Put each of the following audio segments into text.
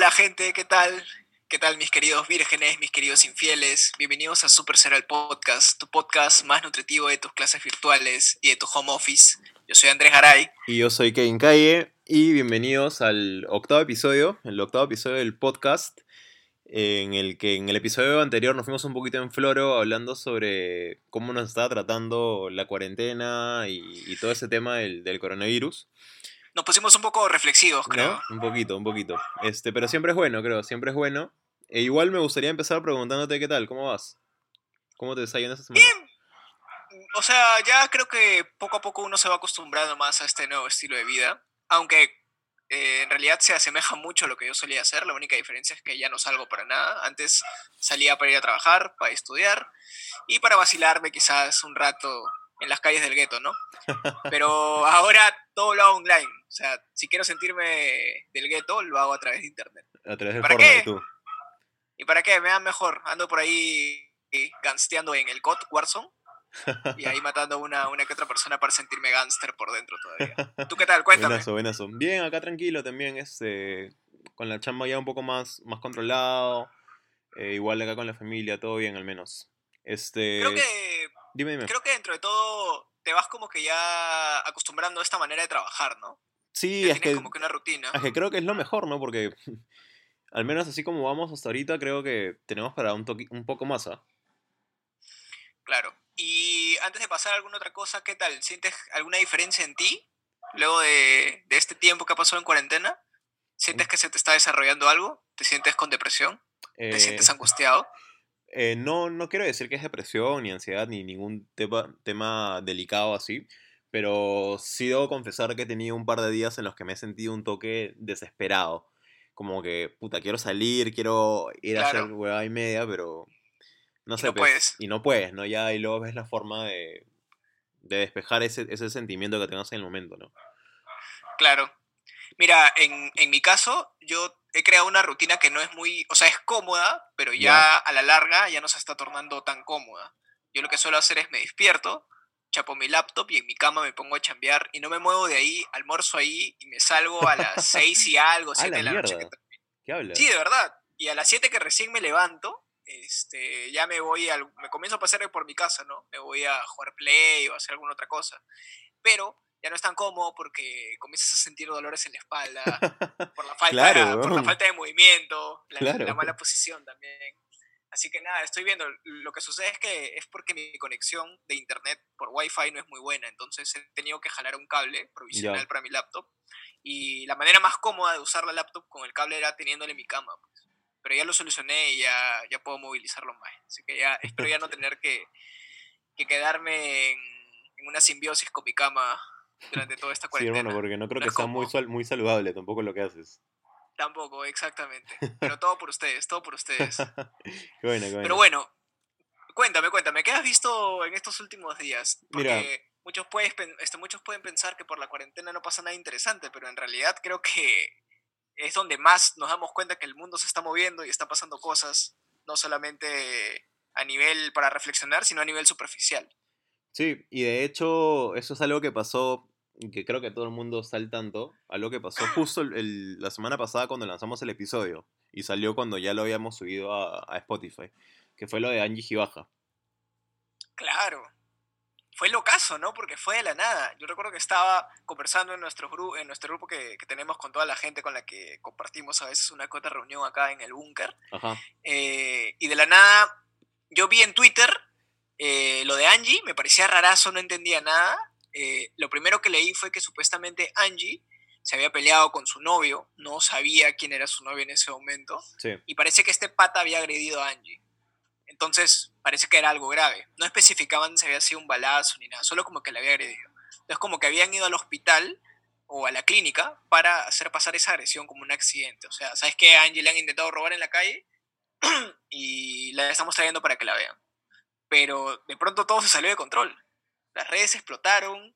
Hola, gente, ¿qué tal? ¿Qué tal mis queridos vírgenes, mis queridos infieles? Bienvenidos a Super Serial Podcast, tu podcast más nutritivo de tus clases virtuales y de tu home office. Yo soy Andrés Garay. Y yo soy Kevin Calle y bienvenidos al octavo episodio, el octavo episodio del podcast, en el que en el episodio anterior nos fuimos un poquito en floro hablando sobre cómo nos estaba tratando la cuarentena y, todo ese tema del coronavirus. Nos pusimos un poco reflexivos, creo. ¿No? Un poquito, un poquito. Este, pero siempre es bueno, creo, siempre es bueno. E igual me gustaría empezar preguntándote qué tal, ¿cómo vas? ¿Cómo te yendo esta semana? Bien. O sea, ya creo que poco a poco uno se va acostumbrando más a este nuevo estilo de vida. Aunque eh, en realidad se asemeja mucho a lo que yo solía hacer. La única diferencia es que ya no salgo para nada. Antes salía para ir a trabajar, para estudiar y para vacilarme quizás un rato en las calles del gueto, ¿no? Pero ahora todo lo hago online. O sea, si quiero sentirme del gueto, lo hago a través de internet. A través de ¿Para Fortnite, qué? tú. ¿Y para qué? Me dan mejor. Ando por ahí eh, gansteando en el COD Warzone. Y ahí matando a una, una que otra persona para sentirme gangster por dentro todavía. ¿Tú qué tal? Cuéntame. Buenazo, buenazo. Bien, acá tranquilo también, este, con la chamba ya un poco más, más controlado. eh, igual acá con la familia, todo bien al menos. Este, Creo que, dime, dime. creo que dentro de todo te vas como que ya acostumbrando a esta manera de trabajar, ¿no? sí, Ya es que, como que una rutina. es que creo que es lo mejor, ¿no? Porque al menos así como vamos hasta ahorita, creo que tenemos para un, toqui- un poco más, ¿ah? Claro. Y antes de pasar a alguna otra cosa, ¿qué tal? ¿Sientes alguna diferencia en ti luego de, de este tiempo que ha pasado en cuarentena? ¿Sientes que se te está desarrollando algo? ¿Te sientes con depresión? ¿Te Eh, sientes angustiado? Eh, no, no quiero decir que es depresión, ni ansiedad, ni ningún tema, tema delicado así, pero sí debo confesar que he tenido un par de días en los que me he sentido un toque desesperado. Como que, puta, quiero salir, quiero ir a hacer huevada y media, pero no Y sé, no pues, puedes. y no puedes, ¿no? Ya y luego ves la forma de, de despejar ese, ese sentimiento que tengas en el momento, ¿no? Claro. Mira, en, en mi caso, yo he creado una rutina que no es muy, o sea, es cómoda, pero ya a la larga ya no se está tornando tan cómoda. Yo lo que suelo hacer es me despierto, chapo mi laptop y en mi cama me pongo a chambear y no me muevo de ahí, almuerzo ahí y me salgo a las seis y algo, ¡A siete la de la noche. que ¿Qué hablas? Sí, de verdad. Y a las 7 que recién me levanto, este, ya me voy al, me comienzo a pasar por mi casa, ¿no? Me voy a jugar play o a hacer alguna otra cosa. Pero ya no es tan cómodo porque comienzas a sentir dolores en la espalda por la falta, Claro, por la falta de movimiento, la, Claro. la mala posición también. Así que nada, estoy viendo. Lo que sucede es que es porque mi conexión de internet por Wi-Fi no es muy buena, entonces he tenido que jalar un cable provisional para mi laptop. Y la manera más cómoda de usar la laptop con el cable era teniéndole en mi cama. pues. Pero ya lo solucioné y ya, ya puedo movilizarlo más. Así que ya espero ya no tener que, que quedarme en, en una simbiosis con mi cama durante toda esta Sí, cuarentena. hermano, porque no creo que sea muy, muy saludable tampoco lo que haces. Tampoco, exactamente. Pero todo por ustedes, todo por ustedes. Qué buena, qué buena. Pero bueno, cuéntame, cuéntame, ¿qué has visto en estos últimos días? Mira. Porque muchos, puedes, este, muchos pueden pensar que por la cuarentena no pasa nada interesante, pero en realidad creo que es donde más nos damos cuenta que el mundo se está moviendo y está pasando cosas, no solamente a nivel para reflexionar, sino a nivel superficial. Sí, y de hecho, eso es algo que pasó, que creo que todo el mundo está al tanto, algo que pasó justo el- el- la semana pasada cuando lanzamos el episodio, y salió cuando ya lo habíamos subido a, a Spotify, que fue lo de Angie Gibaja. Claro. Fue locazo, ¿no? Porque fue de la nada. Yo recuerdo que estaba conversando en nuestro, gru- en nuestro grupo que, que tenemos con toda la gente con la que compartimos a veces una cota reunión acá en el búnker. Eh, y de la nada, yo vi en Twitter eh, lo de Angie, me parecía rarazo, no entendía nada. Eh, lo primero que leí fue que supuestamente Angie se había peleado con su novio, no sabía quién era su novio en ese momento, sí, y parece que este pata había agredido a Angie. Entonces, parece que era algo grave. No especificaban si había sido un balazo ni nada, solo como que le había agredido. Entonces, como que habían ido al hospital o a la clínica para hacer pasar esa agresión como un accidente. O sea, ¿sabes qué? A Angie le han intentado robar en la calle y la estamos trayendo para que la vean. Pero de pronto todo se salió de control. Las redes explotaron,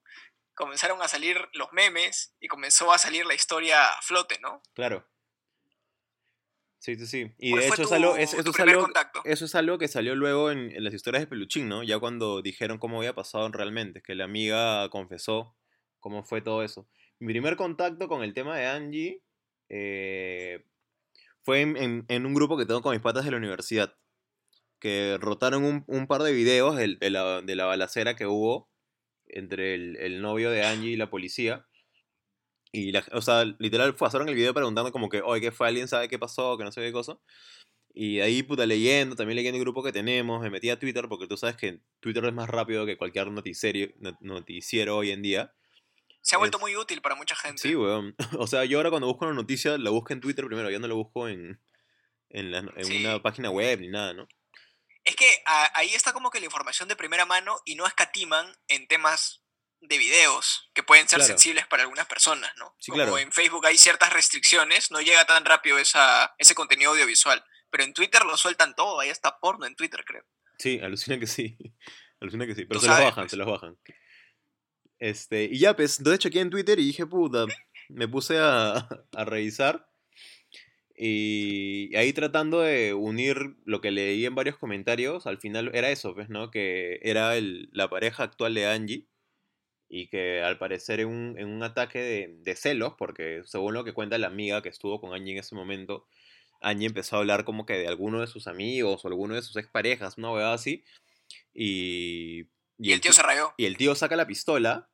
comenzaron a salir los memes y comenzó a salir la historia a flote, ¿no? claro. Sí, sí, sí. Y ¿Cuál de hecho tu- es- eso, es primer algo, contacto? eso es algo que salió luego en, en las historias de Peluchín, ¿no? Ya cuando dijeron cómo había pasado realmente, que la amiga confesó cómo fue todo eso. Mi primer contacto con el tema de Angie, eh, Fue en, en- en un grupo que tengo con mis patas de la universidad. Que rotaron un, un par de videos de, la, de la balacera que hubo entre el, el novio de Angie y la policía. Y, la, o sea, literal, pasaron el video preguntando como que, oye, ¿qué fue? ¿Alguien sabe qué pasó? Que no sé qué cosa. Y ahí, puta, leyendo, también leyendo el grupo que tenemos, me metí a Twitter porque tú sabes que Twitter es más rápido que cualquier noticiero, no- noticiero hoy en día. Se ha vuelto Es- muy útil para mucha gente. Sí, weón. O sea, yo ahora cuando busco una noticia la busco en Twitter primero, yo no la busco en, en, la- en Sí. una página web ni nada, ¿no? Es que a- ahí está como que la información de primera mano y no escatiman en temas de videos que pueden ser Claro. sensibles para algunas personas, ¿no? Sí, como claro. en Facebook hay ciertas restricciones, no llega tan rápido esa, ese contenido audiovisual. Pero en Twitter lo sueltan todo, ahí está porno en Twitter, creo. Sí, alucina que sí. Alucina que sí. Pero se los sabes, bajan, pues. se los bajan. Este, y ya, pues, entonces chequeé en Twitter y dije, puta, me puse a, a revisar. Y ahí tratando de unir lo que leí en varios comentarios, al final era eso, pues, ¿no? Que era el, la pareja actual de Angie. Y que al parecer en un, en un ataque de, de celos, porque según lo que cuenta la amiga que estuvo con Angie en ese momento, Angie empezó a hablar como que de alguno de sus amigos o alguno de sus exparejas, una huevada así. Y, Y, el tío se rayó. y el tío saca la pistola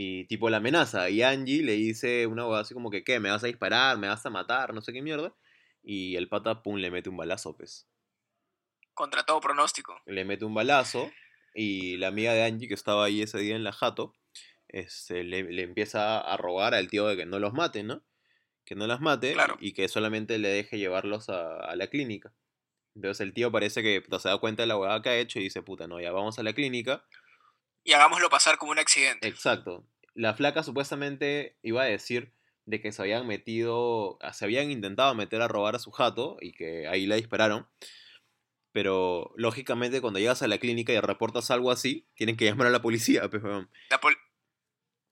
y tipo la amenaza. Y Angie le dice una huevada así como que, ¿qué? ¿Me vas a disparar? ¿Me vas a matar? No sé qué mierda. Y el pata, pum, le mete un balazo, pues. Contra todo pronóstico. Le mete un balazo y la amiga de Angie que estaba ahí ese día en la jato, este, le, le empieza a rogar al tío de que no los mate, ¿no? Que no las mate Claro. y que solamente le deje llevarlos a, a la clínica. Entonces el tío parece que se da cuenta de la huevada que ha hecho y dice, puta, no, ya vamos a la clínica. Y hagámoslo pasar como un accidente. Exacto. La flaca supuestamente iba a decir de que se habían metido, se habían intentado meter a robar a su jato y que ahí la dispararon. Pero lógicamente cuando llegas a la clínica y reportas algo así, tienen que llamar a la policía, pues. La pol-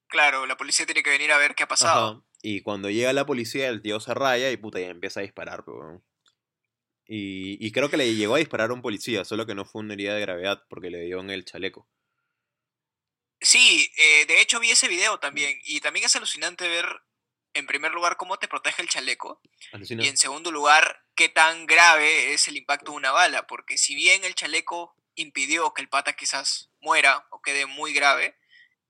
claro, la policía tiene que venir a ver qué ha pasado. Ajá. Y cuando llega la policía, el tío se raya y puta, ya empieza a disparar, pues, y creo que le llegó a disparar a un policía, solo que no fue una herida de gravedad porque le dio en el chaleco. Sí, eh, de hecho vi ese video también. Y también es alucinante ver, en primer lugar, cómo te protege el chaleco. Alucina. Y en segundo lugar, qué tan grave es el impacto de una bala. Porque si bien el chaleco impidió que el pata quizás muera o quede muy grave,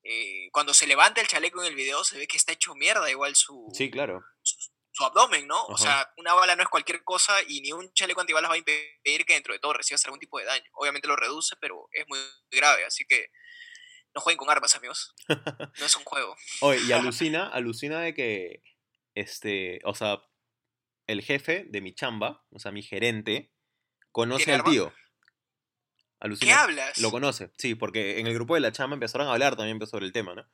eh, cuando se levanta el chaleco en el video se ve que está hecho mierda igual su, Sí, claro. su abdomen, ¿no? O sea, una bala no es cualquier cosa y ni un chaleco antibalas va a impedir que dentro de todo recibas algún tipo de daño. Obviamente lo reduce, pero es muy grave, así que no jueguen con armas, amigos. No es un juego. Oye, y alucina, alucina de que, este, o sea, el jefe de mi chamba, o sea, mi gerente, conoce ¿Tiene al arma? tío. ¿Qué Alucina. hablas? Lo conoce, sí, porque en el grupo de la chamba empezaron a hablar también pues, sobre el tema, ¿no?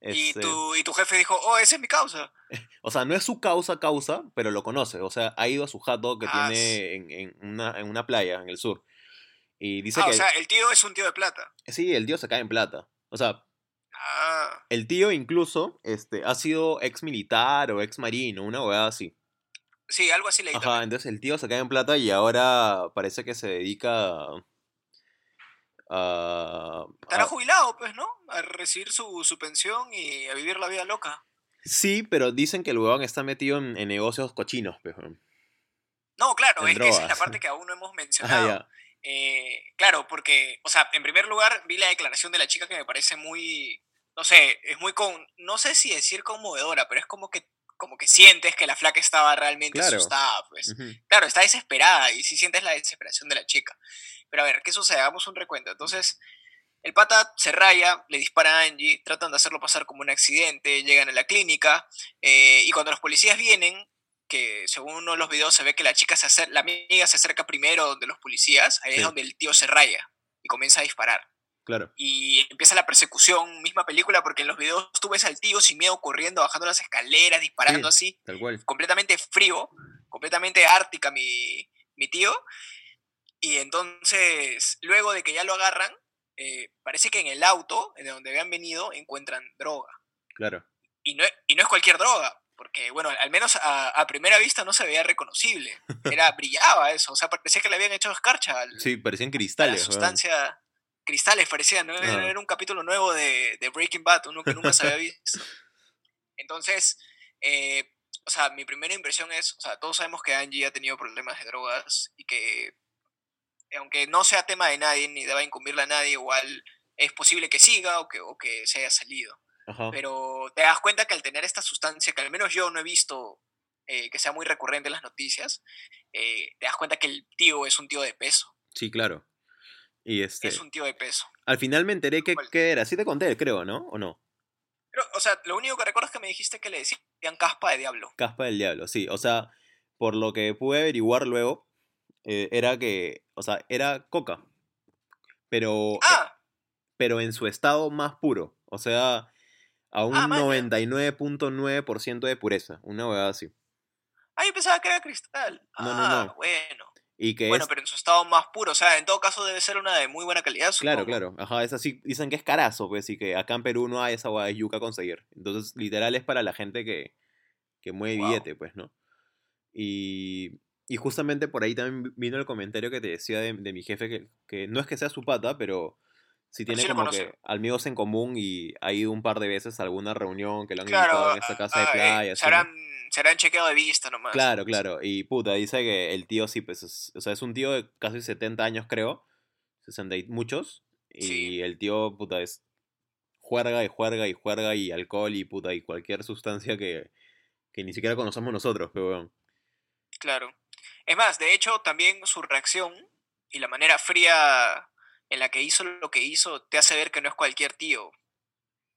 Y, Este, tu, y tu jefe dijo, oh, esa es mi causa. O sea, no es su causa, causa, pero lo conoce. O sea, ha ido a su jato que Ah, tiene en, en una, en una playa en el sur. Y dice Ah, que o sea, el tío es un tío de plata. sí, el tío se cae en plata. O sea, Ah, el tío incluso este, ha sido ex militar o ex marino, una hueá así. sí, algo así leí Ajá, también. entonces el tío se cae en plata y ahora parece que se dedica a... a- Estará a- jubilado, pues, ¿no? A recibir su, su pensión y a vivir la vida loca. sí, pero dicen que el huevón está metido en, en negocios cochinos, pues. No, claro, En es que esa es la parte que aún no hemos Ah, mencionado. ya. Eh, claro, porque, o sea, en primer lugar vi la declaración de la chica que me parece muy, no sé, es muy con, no sé si decir conmovedora, pero es como que, como que sientes que la flaca estaba realmente Claro. asustada, pues. Claro, está desesperada y sí sientes la desesperación de la chica. Pero a ver, ¿qué sucede? Hagamos un recuento. Entonces, el pata se raya, le dispara a Angie, tratan de hacerlo pasar como un accidente, llegan a la clínica eh, y cuando los policías vienen, que según uno de los videos se ve que la chica se acerca, la amiga se acerca primero de los policías, ahí Sí. es donde el tío se raya y comienza a disparar. Claro. Y empieza la persecución, misma película, porque en los videos tú ves al tío sin miedo corriendo, bajando las escaleras, disparando así Tal cual. completamente frío, completamente ártica mi, mi tío. Y entonces, luego de que ya lo agarran, eh, parece que en el auto, de donde habían venido, encuentran droga. Claro. Y no, y no es cualquier droga, porque, bueno, al menos a, a primera vista no se veía reconocible. Era, brillaba eso, o sea, parecía que le habían hecho escarcha al- Sí, parecían la cristales. weón. sustancia. Cristales parecían, ¿no? Era, Ajá. era un capítulo nuevo de, de Breaking Bad, uno que nunca se había visto. Entonces, eh, o sea, mi primera impresión es, o sea, todos sabemos que Angie ha tenido problemas de drogas y que, aunque no sea tema de nadie ni deba incumbirle a nadie, igual es posible que siga o que, o que se haya salido. Ajá. Pero te das cuenta que al tener esta sustancia, que al menos yo no he visto eh, que sea muy recurrente en las noticias, eh, te das cuenta que el tío es un tío de peso. Sí, claro. Y este. Es un tío de peso. Al final me enteré que, que era. Sí te conté, creo, ¿no? ¿O no? Pero, o sea, lo único que recuerdo es que me dijiste que le decían caspa de diablo. Caspa del diablo, sí. O sea, por lo que pude averiguar luego, eh, era que. O sea, era coca. Pero. Ah, Pero en su estado más puro. O sea, a un Ah, maña. 99.9% de pureza. Una huevada así. ah, yo pensaba que era cristal. No, ah, no. bueno. Y que Bueno, es. pero en su estado más puro. O sea, en todo caso debe ser una de muy buena calidad. Claro, supongo. claro. Ajá, es así. Dicen que es carazo, pues, y que acá en Perú no hay esa hueá de yuca conseguir. Entonces, literal es para la gente que, que mueve Guau. billete, pues, ¿no? Y, y justamente por ahí también vi- vino el comentario que te decía de, de mi jefe, que, que no es que sea su pata, pero sí Pero tiene sí como que amigos en común y ha ido un par de veces a alguna reunión que lo han Claro, invitado en esta casa de ah, eh, playa. se, así, ¿no? harán, se harán chequeo de vista nomás. Claro, claro. Y puta, dice que el tío sí, pues, es, o sea, es un tío de casi 70 años, creo. 60 y muchos. Y Sí. el tío, puta, es juerga y juerga y juerga y alcohol y puta, y cualquier sustancia que, que ni siquiera conocemos nosotros, pero. Claro. Es más, de hecho, también su reacción y la manera fría en la que hizo lo que hizo te hace ver que no es cualquier tío.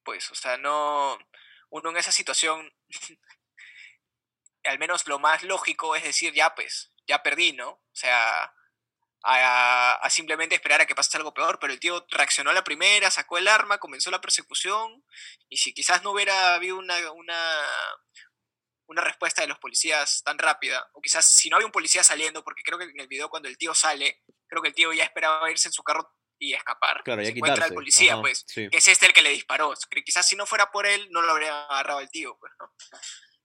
Pues, o sea, no. Uno en esa situación, al menos lo más lógico es decir, ya pues, ya perdí, ¿no? O sea, a, simplemente esperar a que pase algo peor, pero el tío reaccionó a la primera, sacó el arma, comenzó la persecución, y si quizás no hubiera habido una, una, una respuesta de los policías tan rápida, o quizás si no había un policía saliendo, porque creo que en el video cuando el tío sale, creo que el tío ya esperaba irse en su carro y escapar, Claro, ya se encuentra al policía, Ajá, pues, Sí. que es este el que le disparó. Quizás si no fuera por él, no lo habría agarrado el tío, pues, ¿no?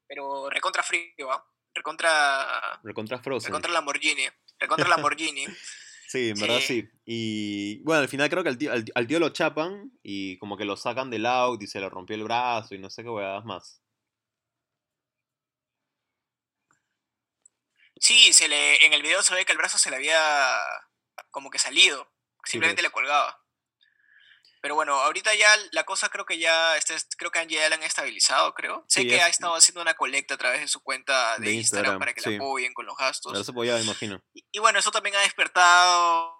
Pero recontra frío, ¿ah? Recontra, Recontra Frozen. recontra Lamborghini. Recontra Lamborghini. Sí, en verdad Sí. sí. Y bueno, al final creo que al tío, al, al tío lo chapan y como que lo sacan del auto y se le rompió el brazo y no sé qué huevadas más. Sí, se le, en el video se ve que el brazo se le había como que salido. Simplemente pues. le colgaba. Pero bueno, ahorita ya la cosa creo que ya, este, creo que ya la han estabilizado, creo. Sé Sí, que ya ha es- estado haciendo una colecta a través de su cuenta de, De Instagram, Instagram, para que sí. la apoyen con los gastos. Podía, me imagino. Y, y bueno, eso también ha despertado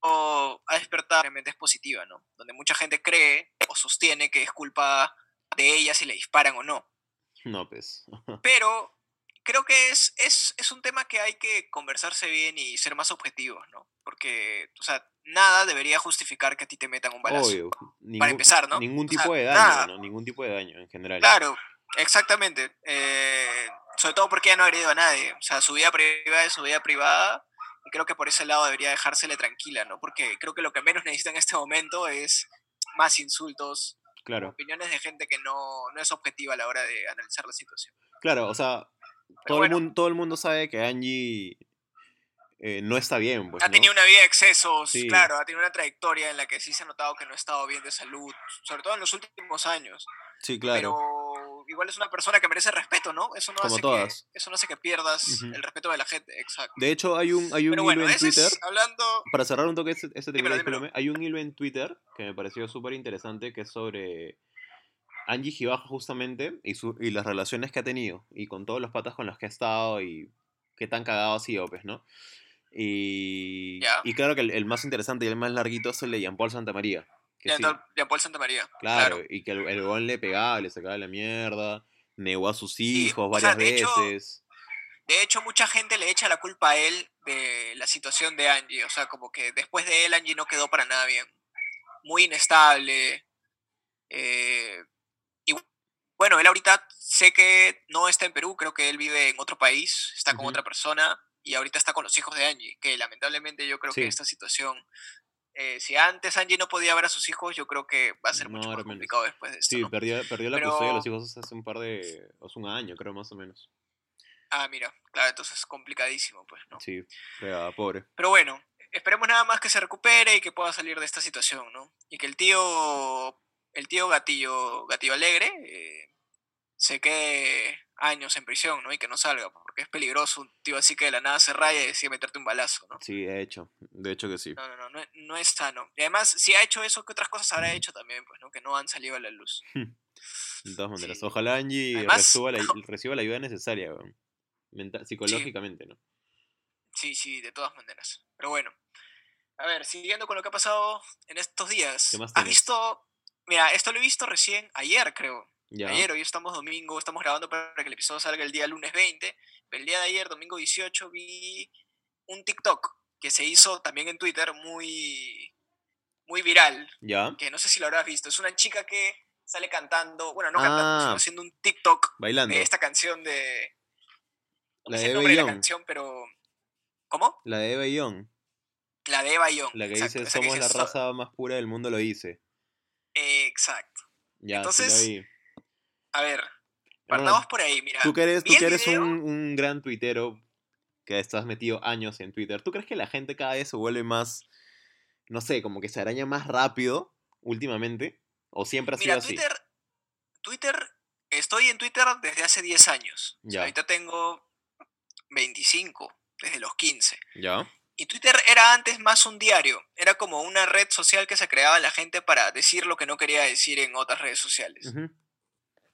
o ha despertado realmente es positiva, ¿no? Donde mucha gente cree o sostiene que es culpa de ella si le disparan o no. No, pues. Pero creo que es, es, es un tema que hay que conversarse bien y ser más objetivos, ¿no? Porque, o sea, nada debería justificar que a ti te metan un balazo. Obvio. Ningún, empezar, ¿no? Ningún O sea, tipo de daño, nada. ¿no? Ningún tipo de daño en general. Claro, exactamente. Eh, sobre todo porque ella no ha agredido a nadie. O sea, su vida privada es su vida privada. Y creo que por ese lado debería dejársele tranquila, ¿no? Porque creo que lo que menos necesita en este momento es más insultos, Claro, opiniones de gente que no, no es objetiva a la hora de analizar la situación. claro, o sea, todo, bueno. el mundo, todo el mundo sabe que Angie eh, no está bien, pues, ha ¿no? tenido una vida de excesos, Sí. claro, ha tenido una trayectoria en la que sí se ha notado que no ha estado bien de salud, sobre todo en los últimos años. Sí, claro. Pero igual es una persona que merece respeto, ¿no? Eso no, Como hace, todas. Que, eso no hace que pierdas el respeto de la gente, exacto. De hecho, hay un, hay un hilo bueno, en Twitter. es hablando... Para cerrar un toque ese, ese tema, hay un hilo en Twitter que me pareció súper interesante que es sobre Angie Gibaja justamente y, su, y las relaciones que ha tenido y con todos los patas con los que ha estado y qué tan cagado ha sido, pues, ¿no? Y, y claro que el, el más interesante y el más larguito es el de Jean-Paul Santamaría. Que sí, Jean-Paul Santamaría. claro, Claro. y que el, el weón le pegaba, le sacaba la mierda, negó a sus Sí, hijos o sea, varias hecho, veces. De hecho, mucha gente le echa la culpa a él de la situación de Angie. O sea, como que después de él, Angie no quedó para nada bien. Muy inestable. eh, y bueno, él ahorita sé que no está en Perú, creo que él vive en otro país, está con otra persona y ahorita está con los hijos de Angie, que lamentablemente yo creo Sí. que esta situación, eh, si antes Angie no podía ver a sus hijos, yo creo que va a ser No, mucho más menos. complicado después de esto. Sí, ¿no? perdió, perdió la Pero- custodia de los hijos hace un par de... hace un año, creo, más o menos. Ah, mira, claro, entonces es complicadísimo, pues, ¿no? Sí, fregada, pobre. Pero bueno, esperemos nada más que se recupere y que pueda salir de esta situación, ¿no? Y que el tío, el tío Gatillo, Gatillo Alegre, eh, se quede años en prisión, ¿no? Y que no salga, porque es peligroso un tío así que de la nada se raya y decide meterte un balazo, ¿no? Sí, de hecho, de hecho que sí. No, no, no, no, no es sano. Y además, si ha hecho eso, ¿qué otras cosas habrá hecho también, pues, ¿no? Que no han salido a la luz. De todas maneras, Sí. ojalá Angie Además- la, reciba la ayuda necesaria. Mental- psicológicamente, ¿no? Sí, sí, de todas maneras. Pero bueno. A ver, siguiendo con lo que ha pasado en estos días. ¿Qué más ¿Has visto? Mira, esto lo he visto recién ayer, creo. Ya. Ayer, hoy estamos domingo, estamos grabando para que el episodio salga el día lunes 20. Pero el día de ayer, domingo 18, vi un TikTok que se hizo también en Twitter muy, muy viral. Ya. Que no sé si lo habrás visto. Es una chica que sale cantando, bueno, no cantando, sino Ah. haciendo un TikTok Bailando. de esta canción de. No La sé de el nombre de la canción, pero. ¿Cómo? La de Eva Young. La de Eva Young. La que exacto, dice, que somos la dice, "So- raza más pura del mundo, lo dice. Exacto. Ya, Entonces, sí. A ver, partamos por ahí, mira. Tú que eres, tú que eres un, un gran tuitero, que estás metido años en Twitter, ¿tú crees que la gente cada vez se vuelve más, no sé, como que se araña más rápido últimamente? ¿O siempre ha sido Mira, así? Twitter, Twitter, estoy en Twitter desde hace 10 años. O sea, Ya. ahorita tengo 25, desde los 15. ¿Ya? Y Twitter era antes más un diario, era como una red social que se creaba la gente para decir lo que no quería decir en otras redes sociales.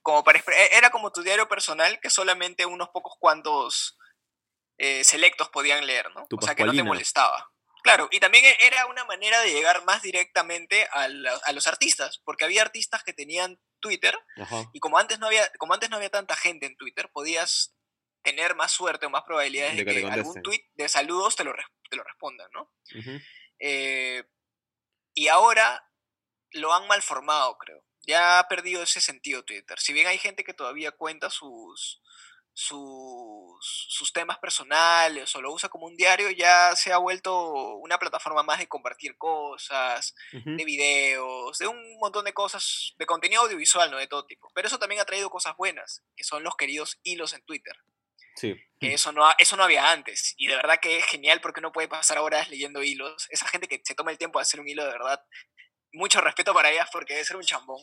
Como para e- era como tu diario personal que solamente unos pocos cuantos eh, selectos podían leer, ¿no? Tu o sea, que no te molestaba. Claro, y también e- era una manera de llegar más directamente a, la- a los artistas, porque había artistas que tenían Twitter Ajá. y como antes no había como antes no había tanta gente en Twitter, podías tener más suerte o más probabilidades De de que algún tweet de saludos te lo, te lo respondan, ¿no? Eh, y ahora lo han malformado, creo. Ya ha perdido ese sentido Twitter. Si bien hay gente que todavía cuenta sus, sus, sus temas personales o lo usa como un diario, ya se ha vuelto una plataforma más de compartir cosas, de videos, de un montón de cosas, de contenido audiovisual, ¿no? De todo tipo. Pero eso también ha traído cosas buenas, que son los queridos hilos en Twitter Sí. que eso no, eso no había antes. Y de verdad que es genial porque uno puede pasar horas leyendo hilos. Esa gente que se toma el tiempo de hacer un hilo, de verdad, mucho respeto para ellas porque debe ser un chambón.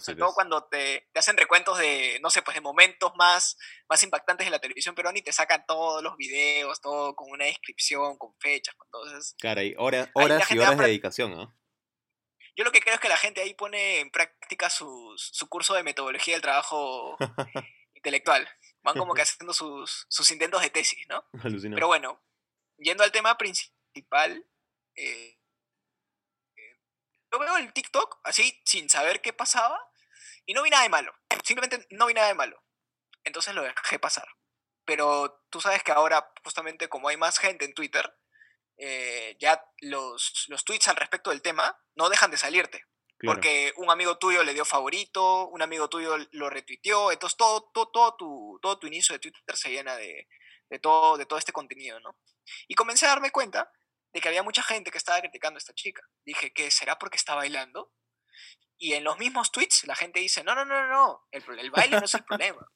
Es Sobre que todo cuando te, te hacen recuentos de, no sé, pues de momentos más, más impactantes de la televisión peruana y te sacan todos los videos, todo con una descripción, con fechas, con todo eso. Horas, Ahí la horas y horas de dedicación, ¿ah? Yo lo que creo es que la gente ahí pone en práctica sus- su curso de metodología del trabajo intelectual. Van como que haciendo sus, sus intentos de tesis, ¿no? Alucinante. Pero bueno, yendo al tema principal, eh, eh, yo veo el TikTok así sin saber qué pasaba y no vi nada de malo. Simplemente no vi nada de malo. Entonces lo dejé pasar. Pero tú sabes que ahora, justamente como hay más gente en Twitter, eh, ya los, los tweets al respecto del tema no dejan de salirte. Claro. Porque un amigo tuyo le dio favorito, un amigo tuyo lo retuiteó, entonces todo, todo, todo, tu, todo tu inicio de Twitter se llena de, de, todo, de todo este contenido, ¿no? Y comencé a darme cuenta de que había mucha gente que estaba criticando a esta chica. Dije, ¿qué será porque está bailando? Y en los mismos tweets la gente dice, no, no, no, no, no, el, el baile no es el problema.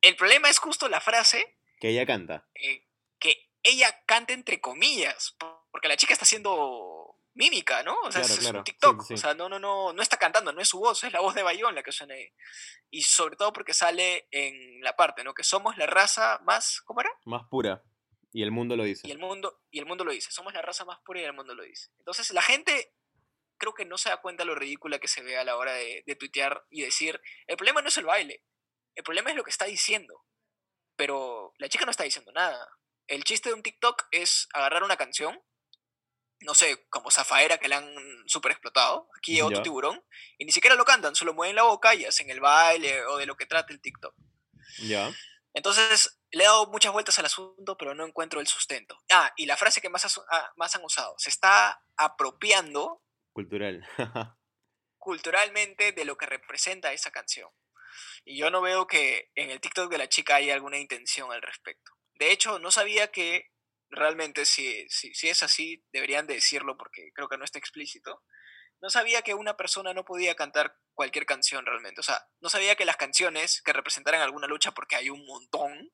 El problema es justo la frase Que ella canta. eh, que ella cante entre comillas, po- porque la chica está haciendo mímica, ¿no? O sea, Claro, es, claro, un TikTok, sí, sí. o sea, no, no, no, no está cantando, no es su voz, es la voz de Bayón la que suena ahí. Y sobre todo porque sale en la parte, ¿no? Que somos la raza más, ¿cómo era? Más pura. Y el mundo lo dice. Y el mundo, y el mundo lo dice, somos la raza más pura y el mundo lo dice. Entonces la gente creo que no se da cuenta lo ridícula que se ve a la hora de, de tuitear y decir, el problema no es el baile, el problema es lo que está diciendo. Pero la chica no está diciendo nada. El chiste de un TikTok es agarrar una canción, no sé, como Zafaera que la han super explotado, aquí otro tiburón, y ni siquiera lo cantan, solo mueven la boca y hacen el baile o de lo que trata el TikTok. Ya. Entonces, le he dado muchas vueltas al asunto, pero no encuentro el sustento. Ah, y la frase que más, ah, más han usado, se está apropiando Cultural. culturalmente de lo que representa esa canción. Y yo no veo que en el TikTok de la chica haya alguna intención al respecto. De hecho, no sabía que realmente si, si, si es así, deberían de decirlo porque creo que no está explícito. No sabía que una persona no podía cantar cualquier canción realmente. O sea, no sabía que las canciones que representaran alguna lucha, porque hay un montón,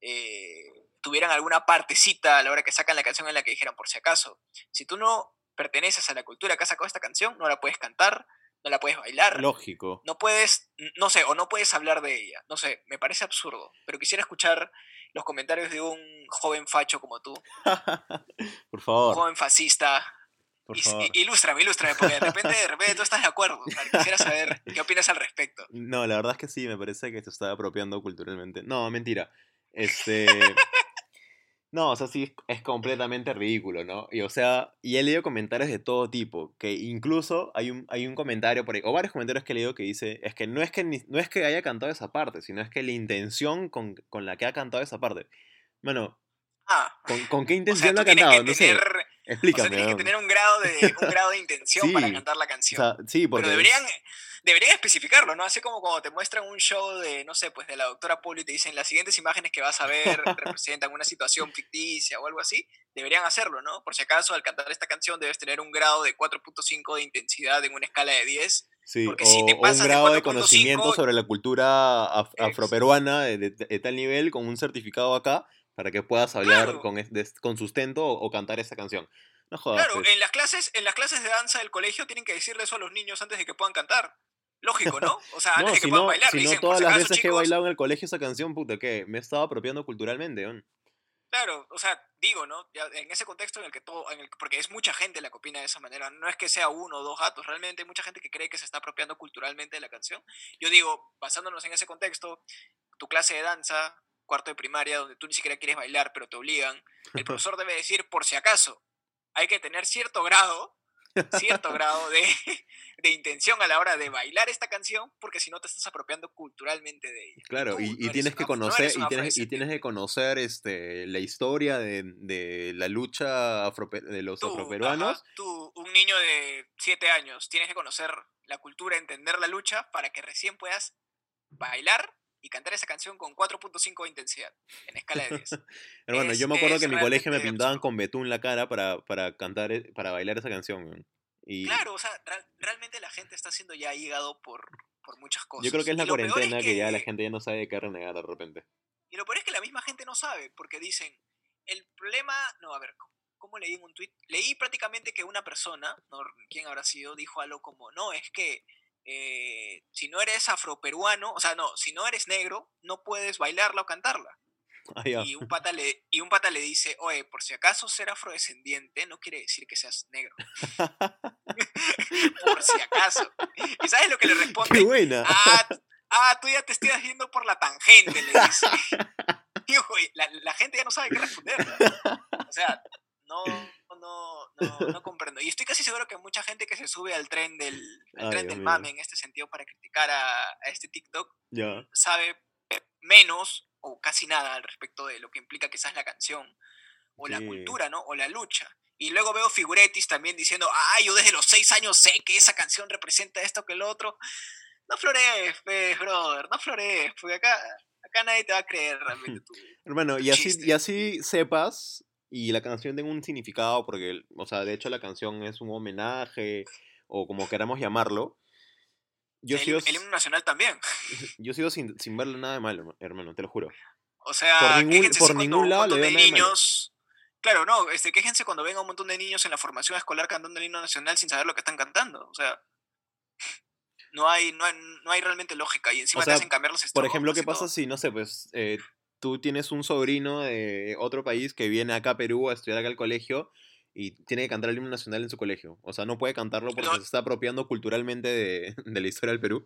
eh, tuvieran alguna partecita a la hora que sacan la canción en la que dijeran, por si acaso, si tú no perteneces a la cultura que ha sacado esta canción, no la puedes cantar, no la puedes bailar. Lógico. No puedes, no sé, o no puedes hablar de ella. No sé, me parece absurdo. Pero quisiera escuchar los comentarios de un joven facho como tú. Por favor. Un joven fascista. Por Y- favor. ilústrame, ilústrame, porque de repente, de repente tú estás de acuerdo. Quisiera saber qué opinas al respecto. No, la verdad es que sí, me parece que se está apropiando culturalmente. No, mentira. Este. No, o sea, sí, es, completamente ridículo, ¿no? Y o sea, y he leído comentarios de todo tipo, que incluso hay un, hay un comentario por ahí, o varios comentarios que he leído que dice, es que no es que, no es que haya cantado esa parte, sino es que la intención con, con la que ha cantado esa parte. Bueno, Ah, ¿con, con qué intención lo ha cantado? No sé, tener, o sea, explícame. tienes que tener un grado de, un grado de intención para Sí, cantar la O canción. sea, sí, porque... Pero deberían, deberían especificarlo, ¿no? Así como cuando te muestran un show de, no sé, pues de la doctora Poli y te dicen las siguientes imágenes que vas a ver representan una situación ficticia o algo así, deberían hacerlo, ¿no? Por si acaso al cantar esta canción debes tener un grado de 4.5 de intensidad en una escala de 10. Sí, o, si te o un pasas de grado de 4.5 conocimiento sobre la cultura af- afroperuana de, de- de tal nivel con un certificado acá para que puedas hablar Claro. con, es- de- con sustento o, o cantar esa canción. No jodas. Claro, pues. en las clases, en las clases de danza del colegio tienen que decirle eso a los niños antes de que puedan cantar. Lógico, ¿no? O sea, antes No, que si puedan no, bailar. si no dicen, por todas las veces que he chicos, bailado en el colegio esa canción, puta, ¿qué? Me he estado apropiando culturalmente, ¿no? Claro, o sea, digo, ¿no? Ya en ese contexto en el que todo, en el, porque es mucha gente la que opina de esa manera, no es que sea uno o dos gatos, realmente hay mucha gente que cree que se está apropiando culturalmente de la canción. Yo digo, basándonos en ese contexto, tu clase de danza, cuarto de primaria, donde tú ni siquiera quieres bailar, pero te obligan, el profesor debe decir, por si acaso, hay que tener cierto grado, cierto grado de, de intención a la hora de bailar esta canción, porque si no te estás apropiando culturalmente de ella. Claro, tú y, y tienes que afro- no conocer, y, tienes, y tienes que conocer este, la historia de, de la lucha afrope- de los tú, afroperuanos. ajá, tú, un niño de 7 años, tienes que conocer la cultura, entender la lucha para que recién puedas bailar y cantar esa canción con 4.5 de intensidad en escala de 10. Hermano, es- yo me acuerdo que en mi colegio me pintaban absurdo. con betún la cara para, para cantar, e- para bailar esa canción. Y Claro, o sea, realmente la gente está siendo ya hígado por, por muchas cosas. yo creo que es la es cuarentena que... ya la gente ya no sabe de qué renegar de repente. Y lo peor es que la misma gente no sabe, porque dicen, el problema, no, a ver, ¿cómo, cómo leí en un tweet? Leí prácticamente que una persona, no, ¿quién habrá sido? Dijo algo como, no, es que eh, si no eres afroperuano, o sea, no, si no eres negro, no puedes bailarla o cantarla. Y un pata le, y un pata le dice, oye, por si acaso ser afrodescendiente no quiere decir que seas negro. por si acaso. ¿Y sabes lo que le responde? ¡Qué buena! Ah, ah, tú ya te estás yendo por la tangente, le dice. Y, la gente ya no sabe qué responder. O sea, no, no, no, no comprendo. Y estoy casi seguro que mucha gente que se sube al tren del, al Ay, tren del mame en este sentido para criticar a, a este TikTok sabe menos o casi nada al respecto de lo que implica quizás la canción o la Sí. cultura, ¿no? O la lucha. Y luego veo figuretis también diciendo, ah, yo desde los seis años sé que esa canción representa esto que el otro. No florees, pues, brother, no florees, porque acá, acá nadie te va a creer realmente tú. Hermano, y así, y así sepas y la canción tenga un significado, porque, o sea, de hecho la canción es un homenaje, o como queramos llamarlo. Yo el, sigo, el himno nacional también. yo sigo sin, sin verle nada de malo, hermano, te lo juro. O sea, Por ningún- por lado le veo de nada de malo. niños. Claro, no, este, quéjense cuando venga un montón de niños en la formación escolar cantando el himno nacional sin saber lo que están cantando. O sea, no hay, no hay, no hay realmente lógica. Y encima sea, te hacen cambiar los Por ejemplo, y ¿qué pasa si, no sé, pues eh, tú tienes un sobrino de otro país que viene acá a Perú a estudiar acá al colegio y tiene que cantar el himno nacional en su colegio? O sea, no puede cantarlo porque No. se está apropiando culturalmente de, de la historia del Perú,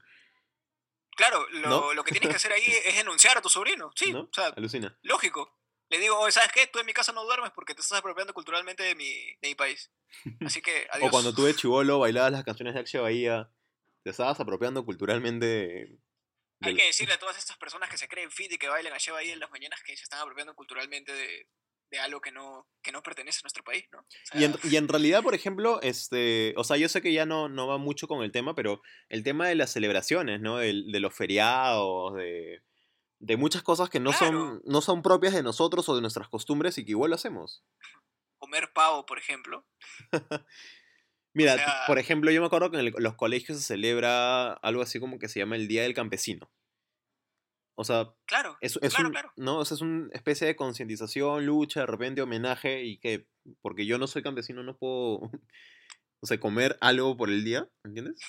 Claro, lo, ¿No? lo que tienes que hacer ahí es denunciar a tu sobrino. Sí, ¿no? o sea, Alucina. lógico. Le digo, oye, ¿sabes qué? Tú en mi casa no duermes porque te estás apropiando culturalmente de mi, de mi país. Así que, adiós. O cuando tú de chivolo bailabas las canciones de Axia Bahía, te estabas apropiando culturalmente de- Hay que decirle a todas estas personas que se creen fit y que bailan a Sheba ahí en las mañanas que se están apropiando culturalmente de, de algo que no, que no pertenece a nuestro país, ¿no? O Y en, sea, y en realidad, por ejemplo, este, o sea, yo sé que ya no, no va mucho con el tema, pero el tema de las celebraciones, ¿no? De, los feriados, de, de muchas cosas que no, son, no son propias de nosotros o de nuestras costumbres y que igual lo hacemos. comer pavo, por ejemplo. Mira, O sea- por ejemplo, yo me acuerdo que en el- los colegios se celebra algo así como que se llama el Día del Campesino. O sea, Claro, es, es claro, un, claro. ¿no? O sea, es una especie de concientización, lucha, de repente homenaje y que porque yo no soy campesino no puedo... O sea, comer algo por el día, ¿entiendes?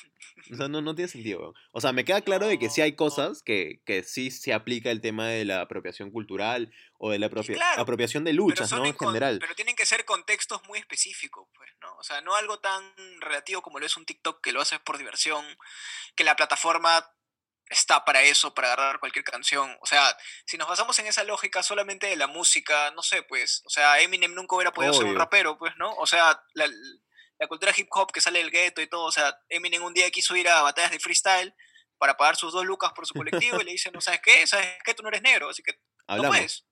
O sea, no, no tiene sentido, weón. O sea, me queda claro de que sí hay cosas que, que sí se aplica el tema de la apropiación cultural o de la apropia- claro, apropiación de luchas, ¿no? en con- general. pero tienen que ser contextos muy específicos, pues, ¿no? O sea, no algo tan relativo como lo es un TikTok que lo haces por diversión, que la plataforma está para eso, para agarrar cualquier canción. O sea, si nos basamos en esa lógica solamente de la música, no sé, pues, o sea, Eminem nunca hubiera podido ser un rapero, pues, ¿no? O sea, la, la cultura hip hop que sale del gueto y todo, o sea, Eminem un día quiso ir a batallas de freestyle para pagar sus dos lucas por su colectivo y le dicen, no sabes qué, sabes qué, tú no eres negro, así que no Hablamos. puedes.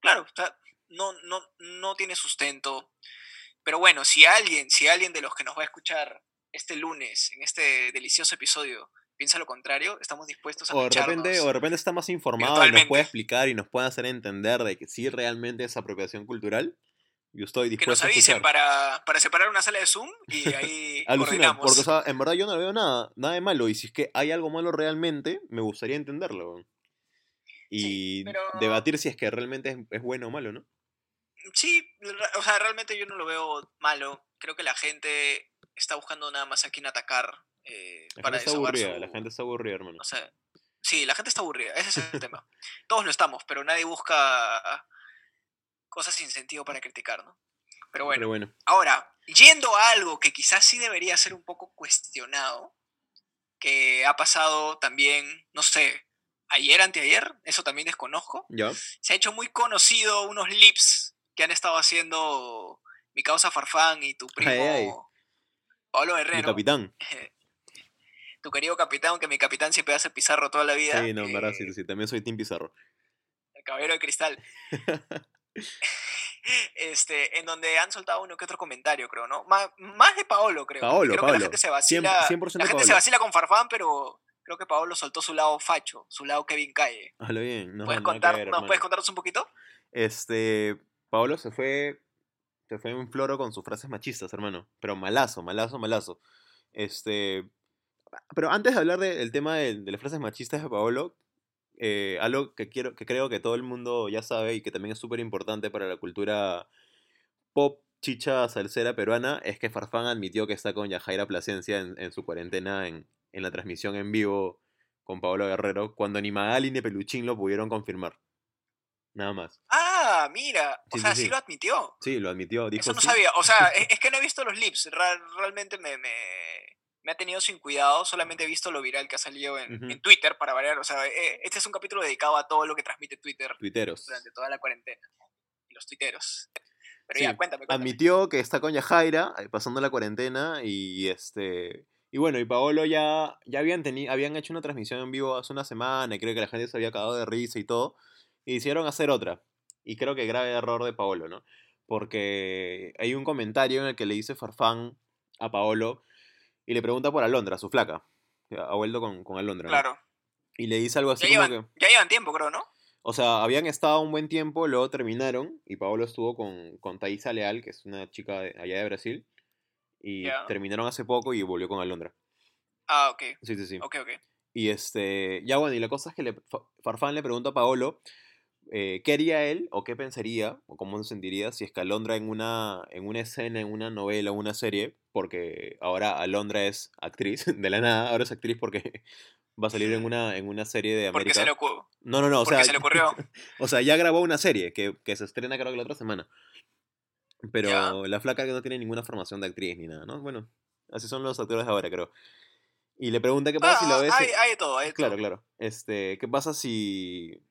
Claro, o sea, no, no, no tiene sustento. Pero bueno, si alguien, si alguien de los que nos va a escuchar este lunes, en este delicioso episodio, piensa lo contrario, estamos dispuestos a O de repente, o de repente está más informado y nos puede explicar y nos puede hacer entender de que sí realmente es apropiación cultural. Yo estoy que dispuesto nos a avisen para, para separar una sala de Zoom y ahí Alucina, porque o sea, en verdad yo no veo nada, nada de malo. Y si es que hay algo malo realmente, me gustaría entenderlo. Y pero- debatir si es que realmente es, es bueno o malo, ¿no? Sí, o sea, realmente yo no lo veo malo. Creo que la gente está buscando nada más a quien atacar eh, La para gente está aburrida, su- la gente está aburrida, hermano. O sea, sí, la gente está aburrida, ese es el tema. Todos lo estamos, pero nadie busca cosas sin sentido para criticar, ¿no? Pero bueno, Pero bueno, ahora, yendo a algo que quizás sí debería ser un poco cuestionado, que ha pasado también, no sé, ayer, anteayer, eso también desconozco, ya. se ha hecho muy conocido unos lips que han estado haciendo mi causa Farfán y tu primo Ay, ay. Pablo Mi Herrero. capitán. tu querido capitán, que mi capitán siempre hace pizarro toda la vida. Sí, no, en verdad, eh, sí, sí, también soy Tim Pizarro. El caballero de cristal. este, en donde han soltado uno que otro comentario, creo, ¿no? Más, más de Paolo, creo. Paolo, creo que Paolo. la gente se vacila. 100% la gente se Paolo. vacila con Farfán, pero creo que Paolo soltó su lado facho, su lado Kevin Calle. Hazlo bien. No, ¿Puedes que contar, ver, ¿Nos puedes contarnos un poquito? Este, Pablo se fue, se fue en floro con sus frases machistas, hermano. Pero malazo, malazo, malazo. Este, pero antes de hablar de- del tema de, de las frases machistas de Paolo, eh, algo que quiero, que creo que todo el mundo ya sabe y que también es súper importante para la cultura pop chicha salsera peruana es que Farfán admitió que está con Yajaira Plasencia en, en su cuarentena en, en la transmisión en vivo con Paolo Guerrero, cuando ni Magali ni Peluchín lo pudieron confirmar. Nada más. Ah, mira. O Sí, sea, sí, sí, sí. lo admitió. Sí, lo admitió. Dijo, Eso no sabía. O sea, es, es que no he visto los lips. Ra- realmente me, me, me ha tenido sin cuidado. Solamente he visto lo viral que ha salido en, Twitter, para variar. O sea, eh, este es un capítulo dedicado a todo lo que transmite Twitter durante toda la cuarentena. Y los tuiteros. Pero Sí, ya, cuéntame, cuéntame. Admitió que está con Yajaira, eh, pasando la cuarentena, y este. Y bueno, y Paolo ya, ya habían, teni- habían hecho una transmisión en vivo hace una semana, y creo que la gente se había cagado de risa y todo, y hicieron hacer otra. Y creo que grave error de Paolo, ¿no? Porque hay un comentario en el que le dice Farfán a Paolo y le pregunta por Alondra, su flaca. Ha vuelto con, con Alondra. ¿no? Claro. Y le dice algo Ya así como llevan, que. ya llevan tiempo, creo, ¿no? O sea, habían estado un buen tiempo, luego terminaron y Paolo estuvo con, con Thaisa Leal, que es una chica de- allá de Brasil, y Ya. terminaron hace poco y volvió con Alondra. Ah, ok. Sí, sí, sí. Ok, ok. Y este, ya bueno, y la cosa es que le, Fa- Farfán le pregunta a Paolo eh, qué haría él o qué pensaría o cómo se sentiría si es que Alondra en una, en una escena, en una novela, una serie, porque ahora Alondra es actriz, de la nada, ahora es actriz porque va a salir en una, en una serie de América. se le, ocu- No, no, no, o sea, se le ocurrió. o sea, ya grabó una serie que, que se estrena creo que la otra semana. Pero Ya. la flaca que no tiene ninguna formación de actriz ni nada, ¿no? Bueno, así son los actores ahora, creo. Y le pregunta qué pasa si Ah, lo ves. hay, hay todo, hay Claro, todo. claro. Este, ¿qué pasa si,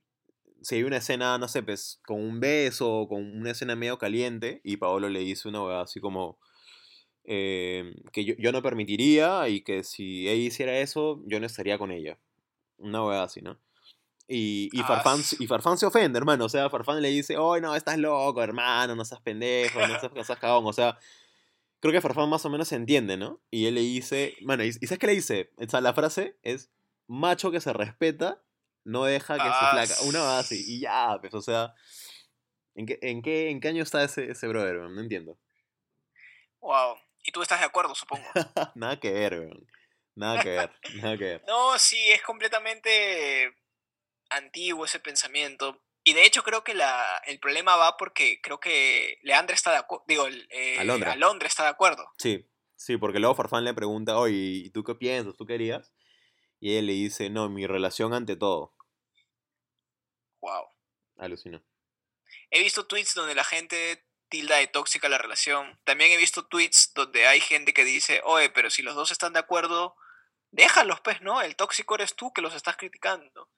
si hay una escena, no sé, pues, con un beso o con una escena medio caliente y Paolo le dice una hueá así como eh, que yo, yo no permitiría y que si ella hiciera eso, yo no estaría con ella. Una hueá así, ¿no? Y, y, Ah, Farfán, y Farfán se ofende, hermano. O sea, Farfán le dice, oh, no, estás loco, hermano, no seas pendejo, no seas, no seas cagón". O sea, creo que Farfán más o menos se entiende, ¿no? Y él le dice, bueno, ¿y, y sabes qué le dice? O sea, la frase es, macho que se respeta, no deja que su Ah, flaca... Una va así, y ya, pues, o sea... ¿En qué, en qué, en qué año está ese, ese brother? No entiendo. Wow. Y tú estás de acuerdo, supongo. nada que ver, weón. Nada que ver, nada que ver. No, sí, es completamente antiguo ese pensamiento. Y de hecho creo que la, el problema va porque creo que Leandra está de acuerdo. Digo, eh, Alondra. Alondra está de acuerdo. Sí, Sí, porque luego Farfán le pregunta, oye, ¿y tú qué piensas? ¿Tú querías? Y él le dice, no, mi relación ante todo. Wow. Alucinó. He visto tweets donde la gente tilda de tóxica la relación. También he visto tweets donde hay gente que dice, oye, pero si los dos están de acuerdo, déjalos, pues, ¿no? El tóxico eres tú que los estás criticando.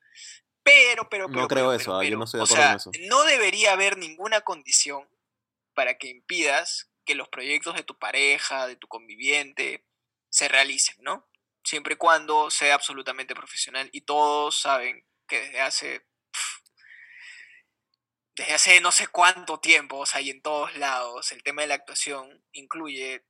Pero, pero, pero. No creo pero, eso, pero, ah, yo no estoy de o acuerdo sea, con eso. No debería haber ninguna condición para que impidas que los proyectos de tu pareja, de tu conviviente, se realicen, ¿no? Siempre y cuando sea absolutamente profesional. Y todos saben que desde hace. desde hace no sé cuánto tiempo, o sea, y en todos lados, el tema de la actuación incluye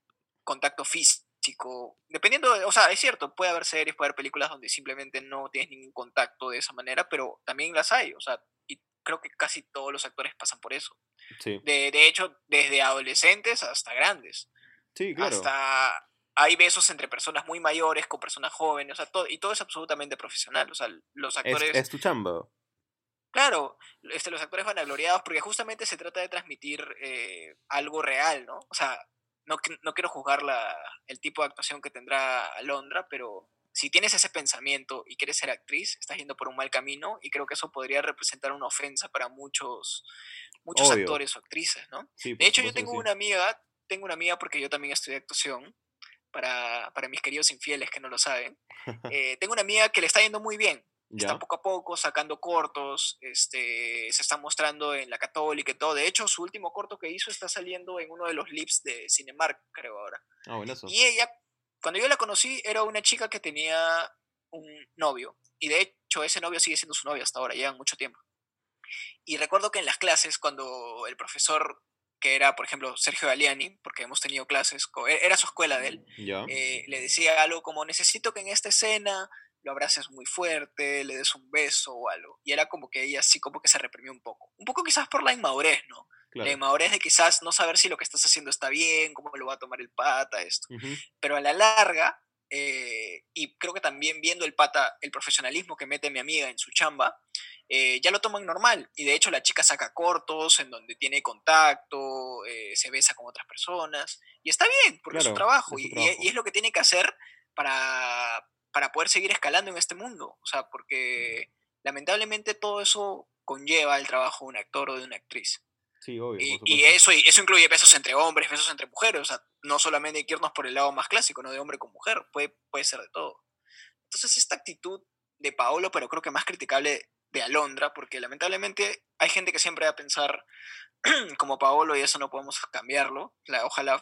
contacto físico. Dependiendo, de- o sea, es cierto, puede haber series, puede haber películas donde simplemente no tienes ningún contacto de esa manera, pero también las hay, o sea, y creo que casi todos los actores pasan por eso. Sí, De, de hecho, desde adolescentes hasta grandes. sí, claro. Hasta hay besos entre personas muy mayores con personas jóvenes, o sea, todo, y todo es absolutamente profesional. O sea, los Es, actores. es tu chamba. Claro, este, los actores vanagloriados, porque justamente se trata de transmitir eh, algo real, ¿no? O sea, no, no quiero juzgar la, el tipo de actuación que tendrá Alondra, pero si tienes ese pensamiento y quieres ser actriz, estás yendo por un mal camino y creo que eso podría representar una ofensa para muchos, muchos Obvio. actores o actrices, ¿no? Sí, De hecho, yo tengo sí. una amiga, tengo una amiga porque yo también estudié actuación, para, para mis queridos infieles que no lo saben. Eh, tengo una amiga que le está yendo muy bien, está poco a poco sacando cortos, este, se está mostrando en la católica y todo. De hecho, su último corto que hicho está saliendo en uno de los lips de Cinemark, creo ahora. Ah, buenazo. Y ella, cuando yo la conocí, era una chica que tenía un novio. Y de hecho, ese novio sigue siendo su novio hasta ahora, llevan mucho tiempo. Y recuerdo que en las clases, cuando el profesor, que era, por ejemplo, Sergio Galiani, porque hemos tenido clases, e- era su escuela de él, ¿Ya? eh, le decía algo como, necesito que en esta escena lo abraces muy fuerte, le des un beso o algo. Y era como que ella así como que se reprimió un poco. Un poco quizás por la inmadurez, ¿no? La Claro. inmadurez de quizás no saber si lo que estás haciendo está bien, cómo lo va a tomar el pata, esto Ujú. pero a la larga, eh, y creo que también viendo el pata, el profesionalismo que mete mi amiga en su chamba, eh, ya lo toman normal. Y de hecho la chica saca cortos en donde tiene contacto, eh, se besa con otras personas, y está bien, porque es su Claro, trabajo, es su y- trabajo. y es lo que tiene que hacer para, para poder seguir escalando en este mundo. O sea, porque lamentablemente todo eso conlleva el trabajo de un actor o de una actriz. Sí, obvio, Y, eso, y eso incluye besos entre hombres, besos entre mujeres. O sea, no solamente hay que irnos por el lado más clásico, no de hombre con mujer, puede, puede ser de todo. Entonces, esta actitud de Paolo, pero creo que más criticable de Alondra, porque lamentablemente hay gente que siempre va a pensar como Paolo y eso no podemos cambiarlo. La- ojalá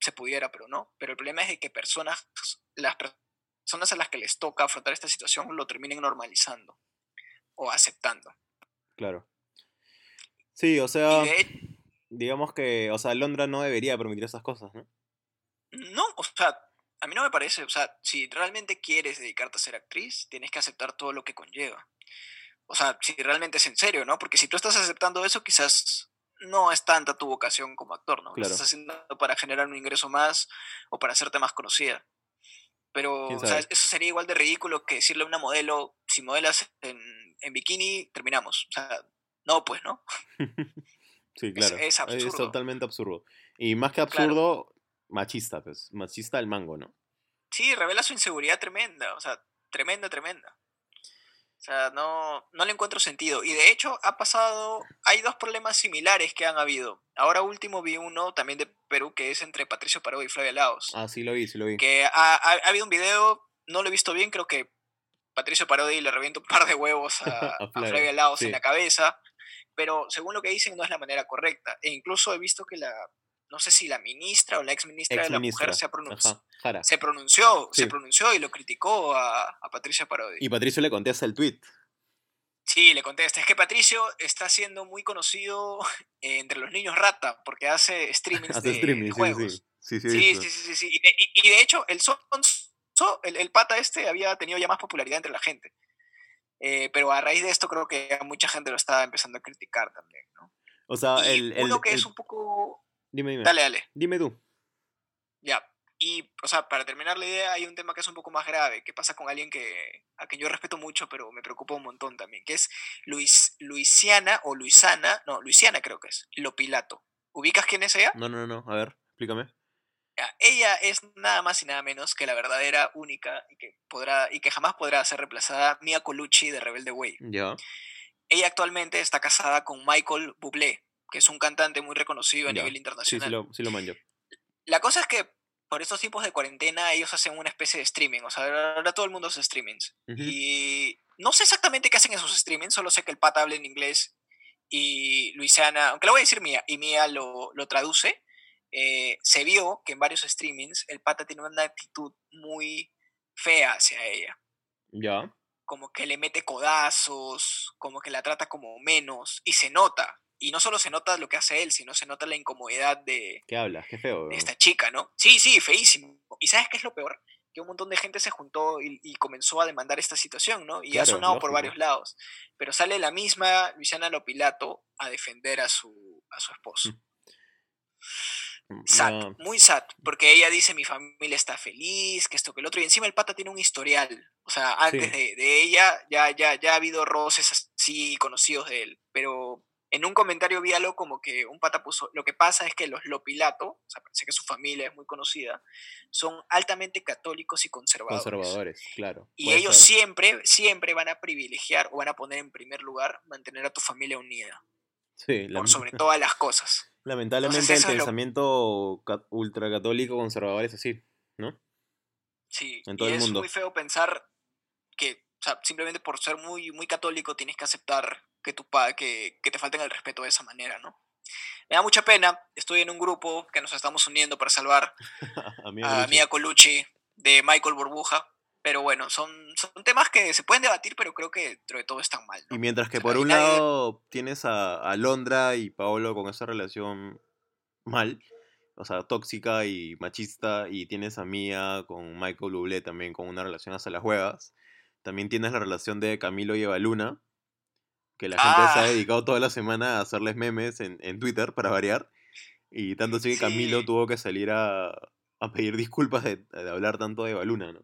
se pudiera, pero no. Pero el problema es de que personas, las personas a las que les toca afrontar esta situación lo terminen normalizando o aceptando. Claro. Sí, o sea, de digamos que, o sea, Londra no debería permitir esas cosas, ¿no? No, o sea, a mí no me parece, o sea, si realmente quieres dedicarte a ser actriz, tienes que aceptar todo lo que conlleva. O sea, si realmente es en serio, ¿no? Porque si tú estás aceptando eso, quizás no es tanta tu vocación como actor, ¿no? Lo Claro. estás haciendo para generar un ingreso más o para hacerte más conocida. Pero, ¿Quién o sea, eso sería igual de ridículo que decirle a una modelo, si modelas en, en bikini, terminamos. O sea, no, pues, ¿no? Sí, claro. es absurdo. totalmente absurdo. Y más que Claro. absurdo, machista, pues. Machista al mango, ¿no? Sí, revela su inseguridad tremenda, o sea, tremenda, tremenda. O sea, no, no le encuentro sentido. Y de hecho ha pasado, hay dos problemas similares que han habido. Ahora último vi uno también de Perú que es entre Patricio Parodi y Flavia Laos. Ah, sí lo vi, sí lo vi. Que ha, ha- ha habido un video, no lo he visto bien, creo que Patricio Parodi le revienta un par de huevos a, A Flavia, Flavia Laos sí. en la cabeza. Pero según lo que dicen no es la manera correcta. E incluso he visto que la, no sé si la ministra o la ex ministra de la mujer se ha pronunciado Ajá, se pronunció, Sí. se pronunció y lo criticó a, a Patricia Parodi. Y Patricio le contesta el tweet. Sí, le contesta, es que Patricio está siendo muy conocido eh, entre los niños rata porque hace streamings Hace de, streaming, de juegos. sí. Sí, sí, Sí, sí. Y, de, y- y de hecho, el Sonso, el, el pata este, había tenido ya más popularidad entre la gente. Eh, pero a raíz de esto creo que mucha gente lo estaba empezando a criticar también, ¿no? O sea, Y el, el- uno que es un poco... Dime, dime. Dale, dale. Dime tú. Ya. Y, o sea, para terminar la idea, hay un tema que es un poco más grave, que pasa con alguien que, a quien yo respeto mucho, pero me preocupa un montón también, que es Luis, Luisiana o Luisana, no, Luisiana creo que es, Lopilato. ¿Ubicas quién es ella? No, no, no. A ver, explícame. Ella es nada más y nada menos que la verdadera, única y que, podrá, y que jamás podrá ser reemplazada Mia Colucci de Rebelde Way. Ya. Ella actualmente está casada con Michael Bublé, que es un cantante muy reconocido a Ya. nivel internacional. sí lo, sí lo manjo. La cosa es que por estos tiempos de cuarentena ellos hacen una especie de streaming, o sea, ahora todo el mundo hace streamings. Y no sé exactamente qué hacen en sus streamings, solo sé que el pata habla en inglés y Luisiana, aunque lo voy a decir Mía, y Mía lo, lo traduce, eh, se vio que en varios streamings el pata tiene una actitud muy fea hacia ella, Ya. como que le mete codazos, como que la trata como menos, y se nota. Y no solo se nota lo que hace él, sino se nota la incomodidad de, ¿Qué hablas? Qué feo. de esta chica, ¿no? Sí, sí, feísimo. ¿Y sabes qué es lo peor? Que un montón de gente se juntó y, y comenzó a demandar esta situación, ¿no? Y ha sonado por varios lados. Pero sale la misma Luciana Lopilato a defender a su, a su esposo. Sad, No, muy sad, porque ella dice mi familia está feliz, que esto, que el otro, y encima el pata tiene un historial. O sea, antes Sí. de, de ella ya, ya, ya ha habido roces así conocidos de él. Pero en un comentario vi algo como que un pata puso, lo que pasa es que los Lopilato, o sea, parece que su familia es muy conocida, son altamente católicos y conservadores. conservadores, claro. Y ellos ser. siempre, siempre van a privilegiar o van a poner en primer lugar mantener a tu familia unida, Sí, por sobre todas las cosas. lamentablemente Entonces, el lo- pensamiento ca- ultracatólico conservador es así, ¿no? Sí, en y todo el es mundo. muy feo pensar que, o sea, simplemente por ser muy, muy católico tienes que aceptar que, tu pa que, que te falten el respeto de esa manera, ¿no? Me da mucha pena, estoy en un grupo que nos estamos uniendo para salvar a. Mia Colucci de Michael Burbuja, pero bueno, son, son temas que se pueden debatir, pero creo que dentro de todo están mal, ¿no? Y mientras que O sea, por un nadie- lado tienes a, a Londra y Paolo con esa relación mal, o sea, tóxica y machista, y tienes a Mia con Michael Bublé también con una relación hasta las juegas. También tienes la relación de Camilo y Eva Luna, que la gente se ha Ah. dedicado toda la semana a hacerles memes en, en Twitter para variar. Y tanto así que Camilo tuvo que salir a, a pedir disculpas de, de hablar tanto de Eva Luna, ¿no?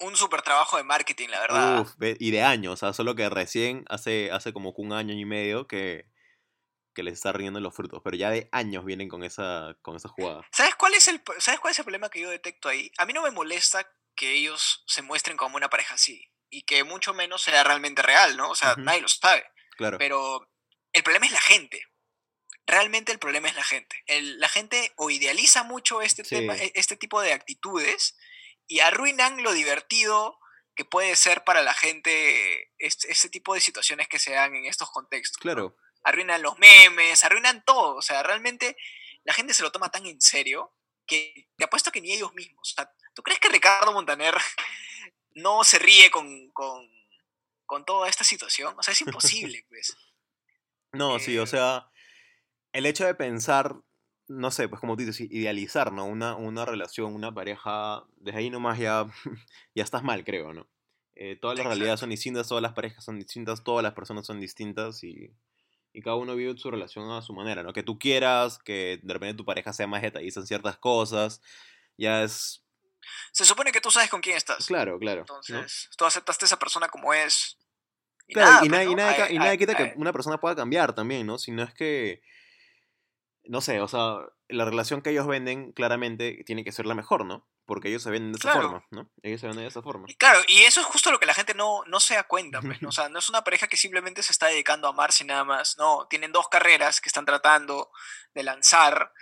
Un super trabajo de marketing, la verdad. Uf, y de años, o sea, solo que recién, hace, hace como un año y medio que, que les está riendo los frutos, pero ya de años vienen con esa, con esa jugada. ¿Sabes cuál, es el, ¿Sabes cuál es el problema que yo detecto ahí? A mí no me molesta que ellos se muestren como una pareja así y que mucho menos sea realmente real, ¿no? O sea, Ujú. nadie lo sabe. Claro. Pero el problema es la gente. Realmente el problema es la gente. El- la gente o idealiza mucho este, Sí. tema, este tipo de actitudes y arruinan lo divertido que puede ser para la gente este, este tipo de situaciones que se dan en estos contextos. ¿no? Claro. arruinan los memes, arruinan todo. O sea, realmente la gente se lo toma tan en serio que te apuesto que ni ellos mismos. O sea, ¿tú crees que Ricardo Montaner no se ríe con, con, con toda esta situación? O sea, es imposible, pues. No, sí, o Eh, sea, el hecho de pensar, no sé, pues como tú dices, idealizar, ¿no? Una, una relación, una pareja, desde ahí nomás ya, ya estás mal, creo, ¿no? Eh, todas las realidades son distintas, todas las parejas son distintas, todas las personas son distintas y, y cada uno vive su relación a su manera, ¿no? Que tú quieras, que de repente tu pareja sea más detallista en ciertas cosas, ya es... Se supone que tú sabes con quién estás. Claro, claro. ¿no? Entonces, tú aceptaste a esa persona como es. Y Claro, nada, y, pues, y, ca- Ay, y nadie ay, quita que una persona pueda cambiar también, ¿no? Si no es que, no sé, o sea, la relación que ellos venden claramente tiene que ser la mejor, ¿no? Porque ellos se venden de esa Claro. forma, ¿no? Ellos se venden de esa forma. Y Claro, y eso es justo lo que la gente no, no se da cuenta, pues, ¿no? O sea, no es una pareja que simplemente se está dedicando a amarse nada más, no, tienen dos carreras que están tratando de lanzar,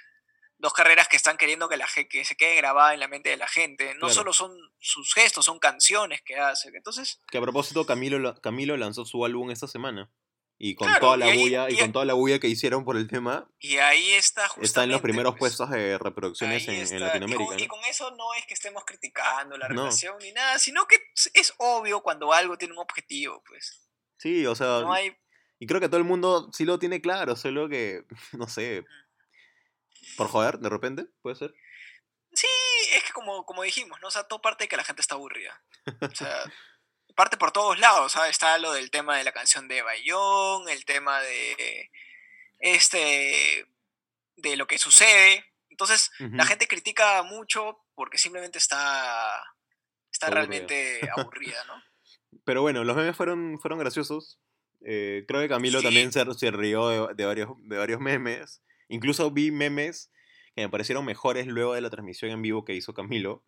dos carreras que están queriendo que, la, que se quede grabada en la mente de la gente, no Claro. solo son sus gestos, son canciones que hacen, entonces, Que a propósito, Camilo, Camilo lanzó su álbum esta semana. Y con Claro, toda la y ahí- bulla, y, y- con toda la bulla que hicieron por el tema, y ahí está justamente... está en los primeros pues, puestos de reproducciones en, en está. Y Latinoamérica, con, y con eso no es que estemos criticando la No. relación ni nada, sino que es obvio cuando algo tiene un objetivo, pues. Sí, o sea, No hay y creo que todo el mundo sí lo tiene claro, solo que, no sé, por joder, de repente, puede ser. Sí, es que como, como dijimos, ¿no? O sea, todo parte de que la gente está aburrida. O sea, parte por todos lados, ¿sabes? Está lo del tema de la canción de Bayón, el tema de este de lo que sucede. Entonces, la gente critica mucho porque simplemente está está Aburrida. realmente aburrida, ¿no? Pero bueno, los memes fueron, fueron graciosos. Eh, creo que Camilo Sí. también se, se rió de, de varios, de varios memes. Incluso vi memes que me parecieron mejores luego de la transmisión en vivo que hizo Camilo.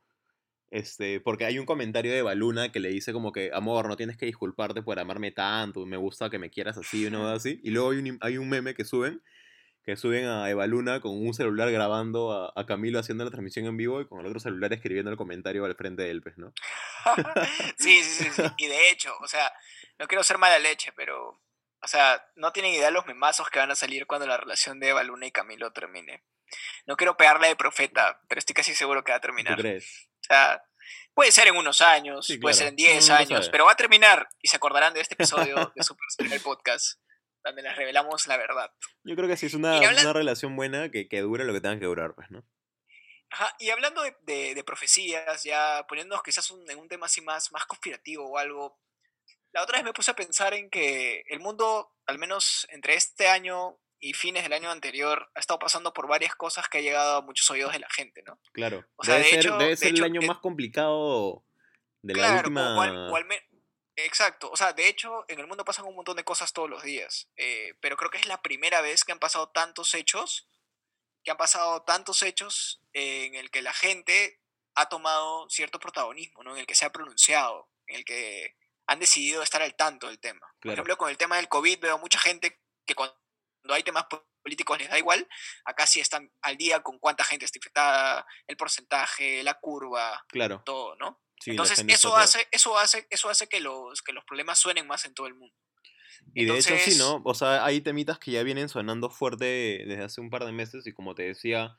Este, porque hay un comentario de Baluna que le dice como que, amor, no tienes que disculparte por amarme tanto, me gusta que me quieras así, una así. Y luego hay un, hay un meme que suben, que suben a Evaluna con un celular grabando a, Camilo haciendo la transmisión en vivo y con el otro celular escribiendo el comentario al frente de él, pues, ¿no? sí, sí, sí. Y de hecho, o sea, no quiero ser mala leche, pero, o sea, no tienen idea los memazos que van a salir cuando la relación de Evaluna y Camilo termine. No quiero pegarle de profeta, pero estoy casi seguro que va a terminar. ¿Tú crees? O sea, puede ser en unos años, Sí, puede claro. ser en 10 No, no años, sabe. pero va a terminar y se acordarán de este episodio de Super Serial Podcast, donde les revelamos la verdad. Yo creo que sí es una, una relación buena que, que dure lo que tenga que durar, pues, ¿no? Ajá, y hablando de, de- de profecías, ya poniéndonos quizás un- en un tema así más, más conspirativo o algo, la otra vez me puse a pensar en que el mundo, al menos entre este año y fines del año anterior, ha estado pasando por varias cosas que ha llegado a muchos oídos de la gente, ¿no? Claro. O sea, debe de ser, hecho- debe de ser el año eh, más complicado de la Claro, o- última... o al- o al me- Exacto, o sea, de hecho, en el mundo pasan un montón de cosas todos los días, eh, pero creo que es la primera vez que han pasado tantos hechos, que han pasado tantos hechos en el que la gente ha tomado cierto protagonismo, ¿no? En el que se ha pronunciado, en el que han decidido estar al tanto del tema. Por ejemplo, con el tema del COVID veo mucha gente que cuando hay temas po- políticos les da igual, acá sí están al día con cuánta gente está infectada, el porcentaje, la curva, Claro. todo, ¿no? Sí, Entonces eso hace, eso hace, eso hace que los, que los problemas suenen más en todo el mundo. Y de hecho sí, ¿no? O sea, hay temitas que ya vienen sonando fuerte desde hace un par de meses y como te decía,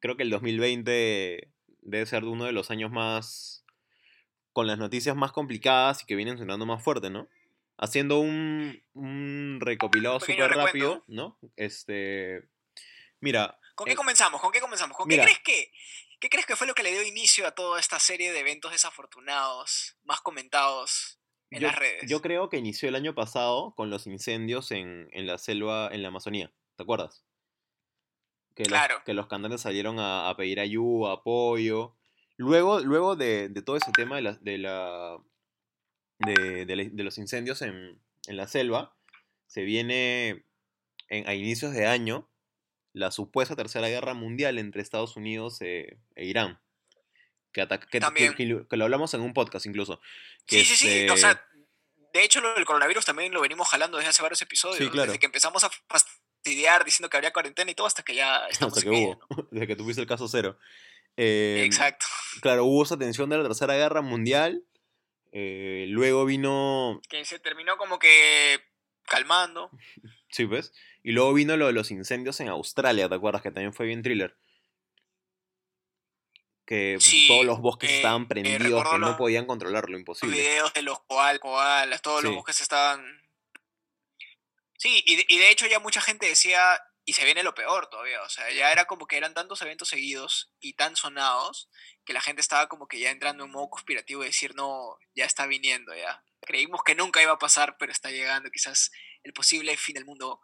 creo que el 2020 debe ser uno de los años más... con las noticias más complicadas y que vienen sonando más fuerte, ¿no? Haciendo un, un recopilado súper rápido. ¿no? Este... Mira, ¿Con qué Eh, comenzamos? ¿Con qué comenzamos? ¿Con mira. qué crees que qué crees que fue lo que le dio inicio a toda esta serie de eventos desafortunados, más comentados en yo, las redes? yo creo que inició el año pasado con los incendios en, en la selva, en la Amazonía, ¿te acuerdas? Que, los- Claro. que los cantantes salieron a, a pedir ayuda, apoyo. Luego, luego de, de todo ese tema de, la, de, la, de, de los incendios en, en la selva, se viene en- a inicios de año la supuesta tercera guerra mundial entre Estados Unidos eh, e Irán. Que, ataca- que, que- También. que lo- hablamos en un podcast incluso. que sí, sí, sí. O este- sea, de hecho, lo del coronavirus también lo venimos jalando desde hace varios episodios. claro. Desde que empezamos a fastidiar diciendo que habría cuarentena y todo, hasta que ya estamos hasta que en hubo, ¿no? desde que tuviste el caso cero. Eh, Exacto. Claro, hubo esa tensión de la Tercera Guerra Mundial. eh, luego vino, Que se terminó como que calmando. sí, pues, y luego vino lo de los incendios en Australia, ¿te acuerdas? Que también fue bien thriller. Que Sí, todos los bosques eh, estaban eh, prendidos, que no podían controlarlo, Los imposible. videos de los koal- koalas, todos los bosques estaban... Sí, y de, y de hecho ya mucha gente decía, y se viene lo peor todavía, o sea, ya era como que eran tantos eventos seguidos y tan sonados que la gente estaba como que ya entrando en modo conspirativo y decir, no, ya está viniendo, ya. Creímos que nunca iba a pasar, pero está llegando quizás el posible fin del mundo.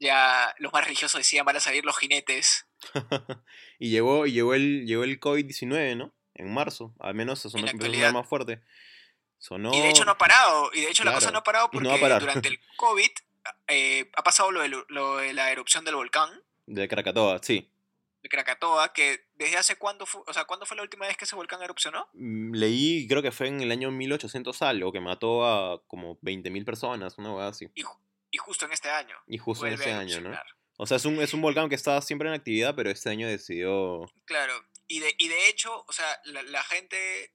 Ya los más religiosos decían, van a salir los jinetes. y llegó, llegó el, llegó el COVID-19, ¿no? En marzo, al menos la que empezó más fuerte. Sonó... Y de hecho no ha parado, y de hecho la cosa Claro, no ha parado no porque va a parar. durante el COVID eh, ha pasado lo de, lo de la erupción del volcán De Krakatoa, sí. de Krakatoa, que desde hace cuándo fue, o sea, ¿cuándo fue la última vez que ese volcán erupcionó? Mm, Leí, creo que fue en el año 1800 algo, que mató a como 20.000 personas, una hueá así. Y, y justo en este año. Y justo en a año, ¿no? O sea, es un, es un volcán que está siempre en actividad, pero este año decidió... Claro, y de, y de hecho, o sea, la, la gente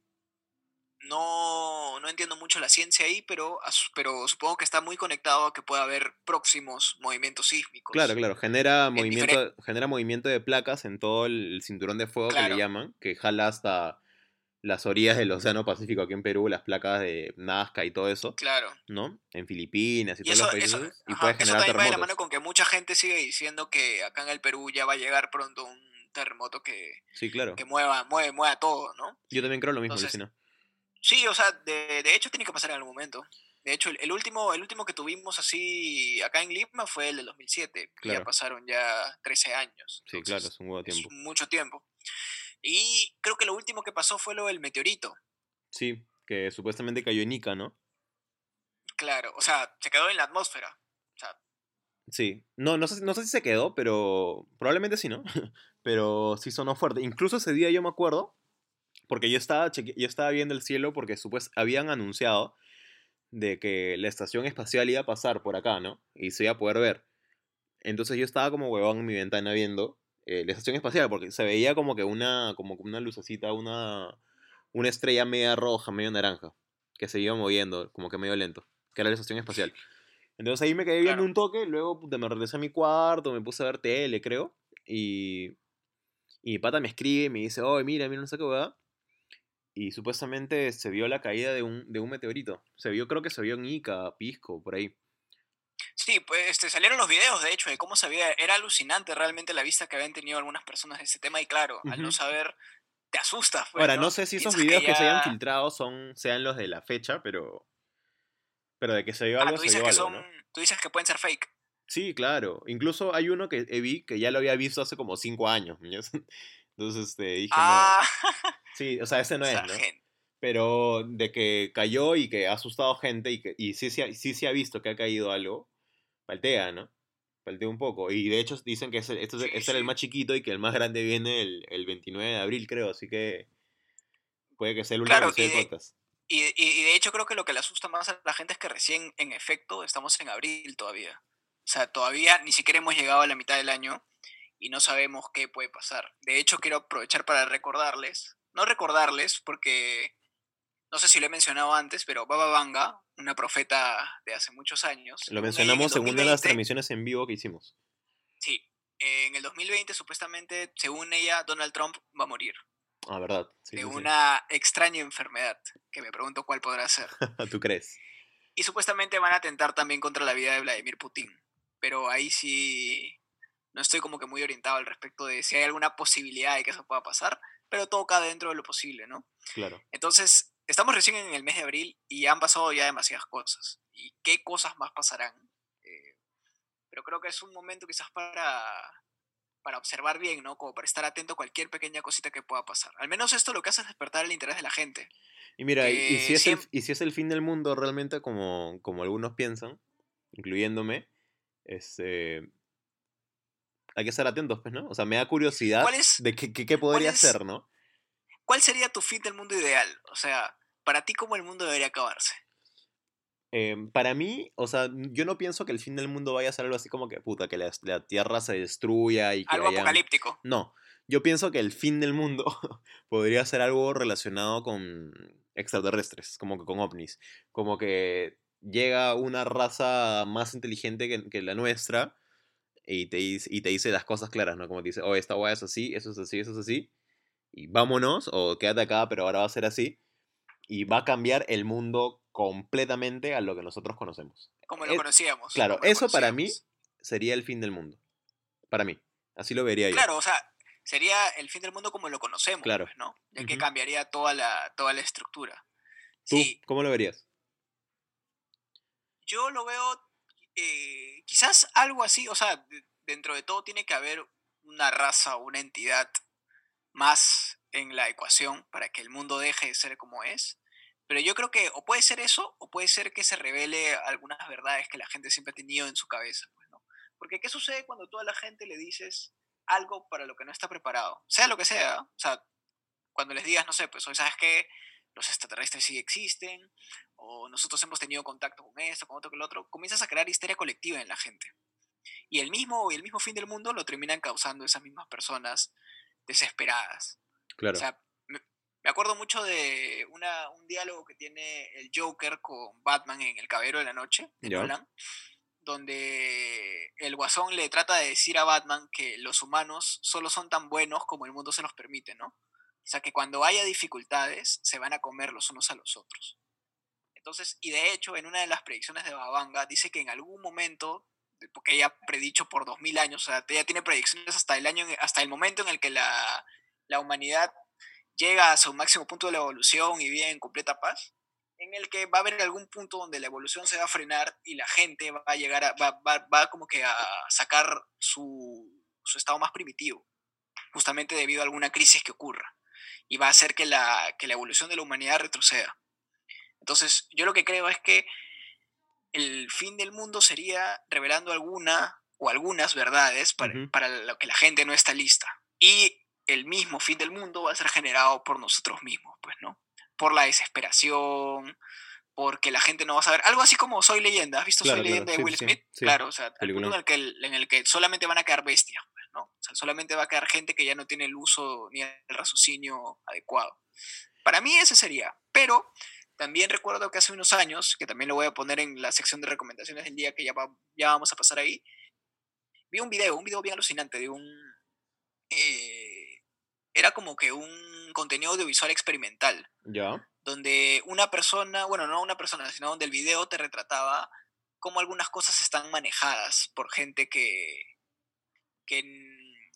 no, no entiendo mucho la ciencia ahí, pero, pero supongo que está muy conectado a que pueda haber próximos movimientos sísmicos. Claro, claro, genera movimiento, genera movimiento de placas en todo el cinturón de fuego que le llaman, que jala hasta las orillas del Océano Pacífico aquí en Perú, las placas de Nazca y todo eso, Claro. ¿no? En Filipinas y, Y todos eso, los países, eso, y ajá, puede eso generar también va de la terremotos. mano con que mucha gente sigue diciendo que acá en el Perú ya va a llegar pronto un terremoto que, Sí, claro. que mueva, mueve, mueva todo, ¿no? Yo también creo lo mismo, Entonces, Lucina. Sí, o sea, de, de hecho tiene que pasar en algún momento. De hecho, el, el último, el último que tuvimos así acá en Lima fue el del 2007. que Claro. Ya pasaron ya 13 años. Sí, claro, es un huevo de es tiempo. mucho tiempo. Y creo que lo último que pasó fue lo del meteorito. Sí, que supuestamente cayó en Ica, ¿no? Claro, o sea, se quedó en la atmósfera. O sea, Sí, no, no sé, no sé si se quedó, pero probablemente sí, ¿no? pero sí sonó fuerte. Incluso ese día yo me acuerdo, porque yo estaba, cheque- yo estaba viendo el cielo porque supues, habían anunciado de que la estación espacial iba a pasar por acá, ¿no? Y se iba a poder ver. Entonces yo estaba como huevón en mi ventana viendo eh, la estación espacial, porque se veía como que una, como una lucecita, una, una estrella media roja, medio naranja, que se iba moviendo, como que medio lento, que era la estación espacial. Entonces ahí me quedé viendo Claro. un toque, luego puta, me regresé a mi cuarto, me puse a ver tele, creo, y, y mi pata me escribe y me dice, oye, mira, mira, no sé qué hueá. Y supuestamente se vio la caída de un, de un meteorito. Se vio, creo que se vio en Ica, Pisco, por ahí. Sí, pues este, salieron los videos, de hecho, de cómo se veía. Era alucinante realmente la vista que habían tenido algunas personas de ese tema. Y claro, al no saber, te asustas. pues, Ahora, ¿no? no sé si esos videos que, se hayan ya- filtrado son, sean los de la fecha, pero. Pero de que se vio Ah, algo, tú se dices vio que algo, son. ¿no? Tú dices que pueden ser fake. Sí, claro. Incluso hay uno que vi que ya lo había visto hace como cinco años. ¿mañas? Entonces este, dije, Ah, no. Sí, o sea, ese no es, esa ¿no? gente. Pero de que cayó y que ha asustado gente y que y sí, se ha- sí se ha visto que ha caído algo, paltea, ¿no? Paltea un poco. Y de hecho dicen que ese, esto es- Sí, este era el sí. más chiquito y que el más grande viene el, el 29 de abril, creo. Así que puede que sea el último Claro, de- podcast. Y, y- y de hecho creo que lo que le asusta más a la gente es que recién, en efecto, estamos en abril todavía. O sea, todavía ni siquiera hemos llegado a la mitad del año y no sabemos qué puede pasar. De hecho, quiero aprovechar para recordarles, no recordarles porque no sé si lo he mencionado antes, pero Baba Vanga, una profeta de hace muchos años, Lo mencionamos en una de las 2020 transmisiones en vivo que hicimos. Sí, en el 2020 supuestamente, según ella, Donald Trump va a morir Ah, verdad. Sí, de sí, sí. una extraña enfermedad, que me pregunto cuál podrá ser. ¿Tú crees? Y supuestamente van a atentar también contra la vida de Vladimir Putin. Pero ahí sí no estoy como que muy orientado al respecto de si hay alguna posibilidad de que eso pueda pasar, pero todo cae dentro de lo posible, ¿no? Claro. Entonces, estamos recién en el mes de abril y han pasado ya demasiadas cosas. ¿Y qué cosas más pasarán? Eh, pero creo que es un momento quizás para, para observar bien, ¿no? Como para estar atento a cualquier pequeña cosita que pueda pasar. Al menos esto lo que hace es despertar el interés de la gente. Y mira, y, si es el, y si es el fin del mundo realmente como, como algunos piensan, incluyéndome, este, hay que estar atentos, pues, ¿no? O sea, me da curiosidad ¿Cuál es- de qué, qué- qué podría ser, ¿no? ¿Cuál sería tu fin del mundo ideal? O sea, para ti, ¿cómo el mundo debería acabarse? Eh, para mí, o sea, yo no pienso que el fin del mundo vaya a ser algo así como que, puta, que la, la Tierra se destruya y que Algo hayan- apocalíptico. No, yo pienso que el fin del mundo podría ser algo relacionado con extraterrestres, como que con ovnis. Como que llega una raza más inteligente que, que la nuestra y te, dice, y te dice las cosas claras, ¿no? Como te dice, oh, esta weá es así, eso es así, eso es así. Y vámonos, o quédate acá, pero ahora va a ser así. Y va a cambiar el mundo completamente a lo que nosotros conocemos. Como lo Es- conocíamos. claro, lo eso para mí conocíamos. sería el fin del mundo. Para mí. Así lo vería yo. Claro, o sea, sería el fin del mundo como lo conocemos, Claro. pues, ¿no? Ya que Ujú. cambiaría toda la, toda la estructura. ¿Tú Sí, cómo lo verías? yo lo veo eh, quizás algo así, o sea, de- dentro de todo tiene que haber una raza o una entidad más en la ecuación para que el mundo deje de ser como es. Pero yo creo que o puede ser eso o puede ser que se revele algunas verdades que la gente siempre ha tenido en su cabeza. Pues, ¿no? Porque ¿qué sucede cuando tú a la gente le dices algo para lo que no está preparado? Sea lo que sea. O sea, cuando les digas, no sé, pues hoy sabes que los extraterrestres sí existen, o nosotros hemos tenido contacto con esto, con otro, con el otro, comienzas a crear histeria colectiva en la gente. Y el mismo, y el mismo fin del mundo lo terminan causando esas mismas personas desesperadas. Claro. O sea, me, acuerdo mucho de una, un diálogo que tiene el Joker con Batman en El Caballero de la Noche, de. Nolan, donde el guasón le trata de decir a Batman que los humanos solo son tan buenos como el mundo se los permite, ¿no? O sea, que cuando haya dificultades se van a comer los unos a los otros. Entonces, y de hecho, en una de las predicciones de Babanga dice que en algún momento, porque ella ha predicho por 2000 años, o sea, ella tiene predicciones hasta el, año, hasta el momento en el que la, la humanidad llega a su máximo punto de la evolución y vive en completa paz, en el que va a haber algún punto donde la evolución se va a frenar y la gente va a llegar a, va, va- va como que a sacar su, su estado más primitivo, justamente debido a alguna crisis que ocurra, y va a hacer que la, que la evolución de la humanidad retroceda. Entonces, yo lo que creo es que el fin del mundo sería revelando alguna o algunas verdades para, para lo que la gente no está lista. Y el mismo fin del mundo va a ser generado por nosotros mismos, pues, ¿no? Por la desesperación, porque la gente no va a saber. Algo así como Soy Leyenda. ¿Has visto Claro, Soy claro, Leyenda de Will sí, Smith? sí. Claro, o sea, punto en el, que, el- en el que solamente van a quedar bestias, ¿no? O sea, solamente va a quedar gente que ya no tiene el uso ni el raciocinio adecuado. Para mí ese sería. Pero también recuerdo que hace unos años, que también lo voy a poner en la sección de recomendaciones del día que ya, va- ya vamos a pasar ahí, vi un video, un video bien alucinante de un... eh, era como que un contenido audiovisual experimental Ya. donde una persona, bueno, no una persona, sino donde el video te retrataba cómo algunas cosas están manejadas por gente que,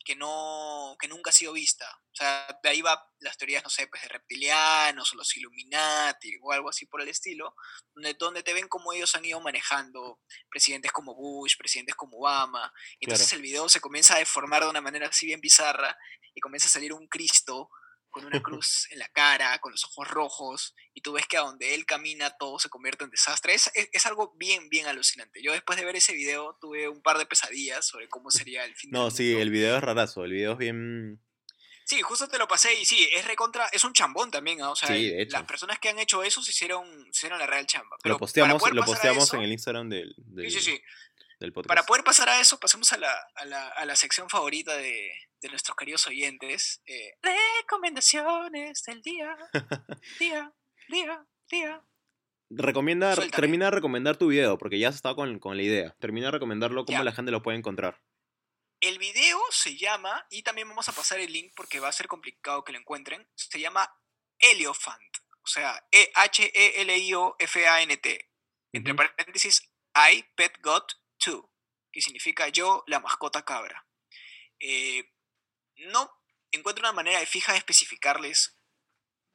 que, no, que nunca ha sido vista. O sea, de ahí va las teorías, no sé, pues de reptilianos o los Illuminati o algo así por el estilo, donde, donde te ven cómo ellos han ido manejando presidentes como Bush, presidentes como Obama. Entonces Claro. el video se comienza a deformar de una manera así bien bizarra y comienza a salir un Cristo con una cruz en la cara, con los ojos rojos, y tú ves que a donde él camina todo se convierte en desastre. Es, es, es algo bien, bien alucinante. Yo después de ver ese video tuve un par de pesadillas sobre cómo sería el fin No, del sí, mundo. el video es rarazo. El video es bien. Sí, justo te lo pasé y sí, es recontra, es un chambón también, ¿ah? o sea, Sí, las personas que han hecho eso se hicieron, se hicieron la real chamba. Pero Lo posteamos, lo posteamos eso- en el Instagram del, del, Sí, sí, sí. del podcast. Para poder pasar a eso, pasemos a la, a la, a la sección favorita de, de nuestros queridos oyentes. eh, recomendaciones del día, día, día, día. Recomienda, Suéltame. termina de recomendar tu video, porque ya has estado con, con la idea. Termina de recomendarlo, cómo Ya. la gente lo puede encontrar. El video se llama, y también vamos a pasar el link porque va a ser complicado que lo encuentren, se llama Heliofant, o sea, E-H-E-L-I-O-F-A-N-T. Entre paréntesis, I Pet Got 2, que significa yo, la mascota cabra. Eh, no encuentro una manera de fija de especificarles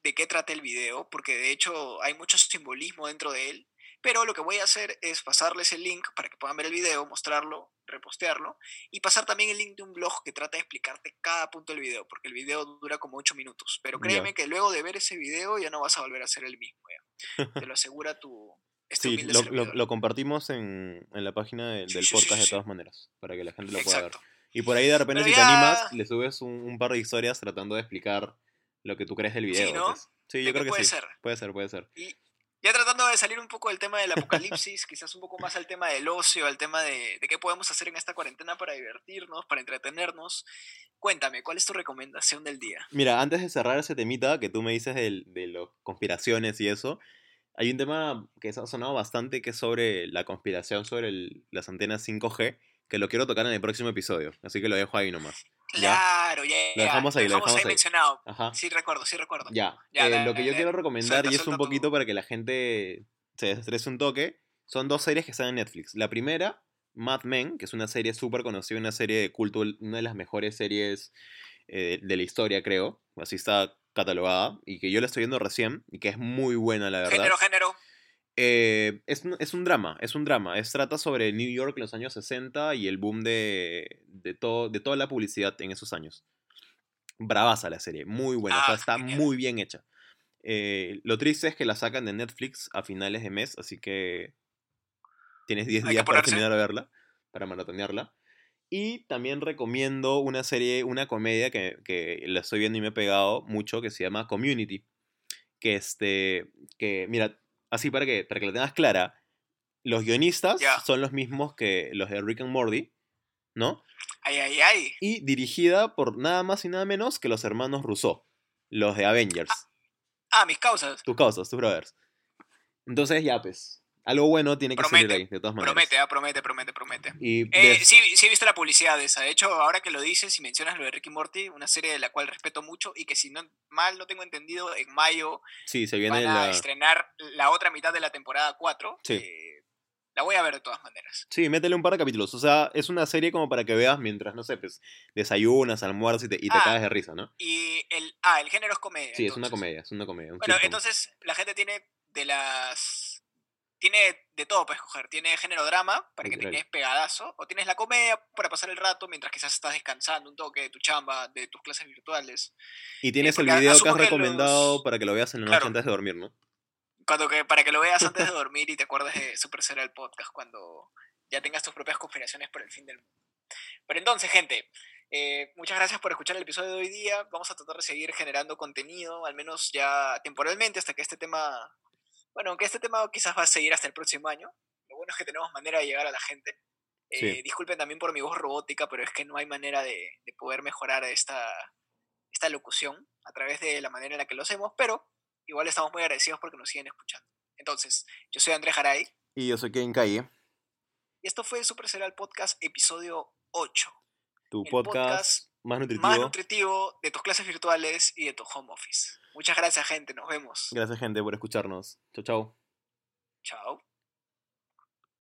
de qué trata el video, porque de hecho hay mucho simbolismo dentro de él, pero lo que voy a hacer es pasarles el link para que puedan ver el video, mostrarlo, repostearlo, y pasar también el link de un blog que trata de explicarte cada punto del video, porque el video dura como 8 minutos, pero créeme que luego de ver ese video ya no vas a volver a ser el mismo, ya. te lo asegura tu... este Sí, lo, lo- servidor. lo compartimos en, en la página Sí, del sí, podcast sí, de todas maneras, para que la gente lo pueda ver. Y por ahí de repente Pero si te ya- animas, le subes un, un par de historias tratando de explicar lo que tú crees del video. ¿no? pues. Sí, ¿De yo creo que puede sí. ser? Puede ser, puede ser. Y ya tratando de salir un poco del tema del apocalipsis, quizás un poco más al tema del ocio, al tema de, de qué podemos hacer en esta cuarentena para divertirnos, para entretenernos. Cuéntame, ¿cuál es tu recomendación del día? Mira, antes de cerrar ese temita que tú me dices del- de, las conspiraciones y eso, hay un tema que ha sonado bastante que es sobre la conspiración sobre el- las antenas 5G, que lo quiero tocar en el próximo episodio, así que lo dejo ahí nomás. Claro, ya. Lo dejamos ahí, lo dejamos ahí. mencionado. Ajá. Sí, recuerdo, sí recuerdo. Ya, Ya, eh, lo que yo quiero recomendar Suelta, y es un poquito para que la gente se desestrese un toque, son dos series que están en Netflix. La primera, Mad Men, que es una serie súper conocida, una serie de culto, una de las mejores series eh, de la historia, creo. Así está catalogada y que yo la estoy viendo recién y que es muy buena, la verdad. Género, género. Eh, es, un- es un drama, es un drama. Es, trata sobre New York en los años 60 y el boom de, de, todo, de toda la publicidad en esos años. Bravaza la serie, muy buena, o sea, Ah, está muy bien hecha. Eh, lo triste es que la sacan de Netflix a finales de mes, así que tienes 10 Hay que días para terminar de verla, para maratonearla. Y también recomiendo una serie, una comedia que, que la estoy viendo y me he pegado mucho, que se llama Community. Que este, que mira, así para que, para que la tengas clara, los guionistas son los mismos que los de Rick and Morty, ¿no? Ay, ay, ay. Y dirigida por nada más y nada menos que los hermanos Rousseau, los de Avengers, Ah, mis causas. tus causas, tus brothers. Entonces ya pues, algo bueno tiene que salir Promete, ahí, de todas maneras. Promete, ah, promete, promete, promete. Y Eh, sí, sí he visto la publicidad de esa. De hecho, ahora que lo dices y mencionas lo de Ricky Morty, una serie de la cual respeto mucho y que si no mal no tengo entendido, en mayo sí, se viene van a la... estrenar la otra mitad de la temporada 4. Sí. eh, la voy a ver de todas maneras. Sí, métele un par de capítulos. O sea, es una serie como para que veas mientras, no sé, pues, desayunas, almuerzas y te, y te Ah, cagas de risa, ¿no? Y el, ah, el género es comedia. Sí, es una comedia, es una comedia. un Bueno, entonces la gente tiene de las... Tiene de todo para escoger. Tiene género drama, para que te quedes pegadazo. O tienes la comedia para pasar el rato mientras quizás estás descansando un toque de tu chamba, de tus clases virtuales. Y tienes el porque video que has recomendado los- para que lo veas en la noche Claro. antes de dormir, ¿no? cuando que, para que lo veas antes de dormir y te acuerdes de Super el podcast cuando ya tengas tus propias conspiraciones por el fin del mundo. Pero entonces, gente, eh, muchas gracias por escuchar el episodio de hoy día. Vamos a tratar de seguir generando contenido, al menos ya temporalmente, hasta que este tema, bueno, aunque este tema quizás va a seguir hasta el próximo año. Lo bueno es que tenemos manera de llegar a la gente. Eh, disculpen también por mi voz robótica, pero es que no hay manera de, poder mejorar esta, esta locución a través de la manera en la que lo hacemos, pero igual estamos muy agradecidos porque nos siguen escuchando. Entonces, yo soy Andrés Jaray. Y yo soy Kevin Calle. Y esto fue Super Serial Podcast, episodio 8. Tu podcast, más, nutritivo. más nutritivo de tus clases virtuales y de tu home office. Muchas gracias, gente. Nos vemos. Gracias, gente, por escucharnos. Chao, chao. Chao.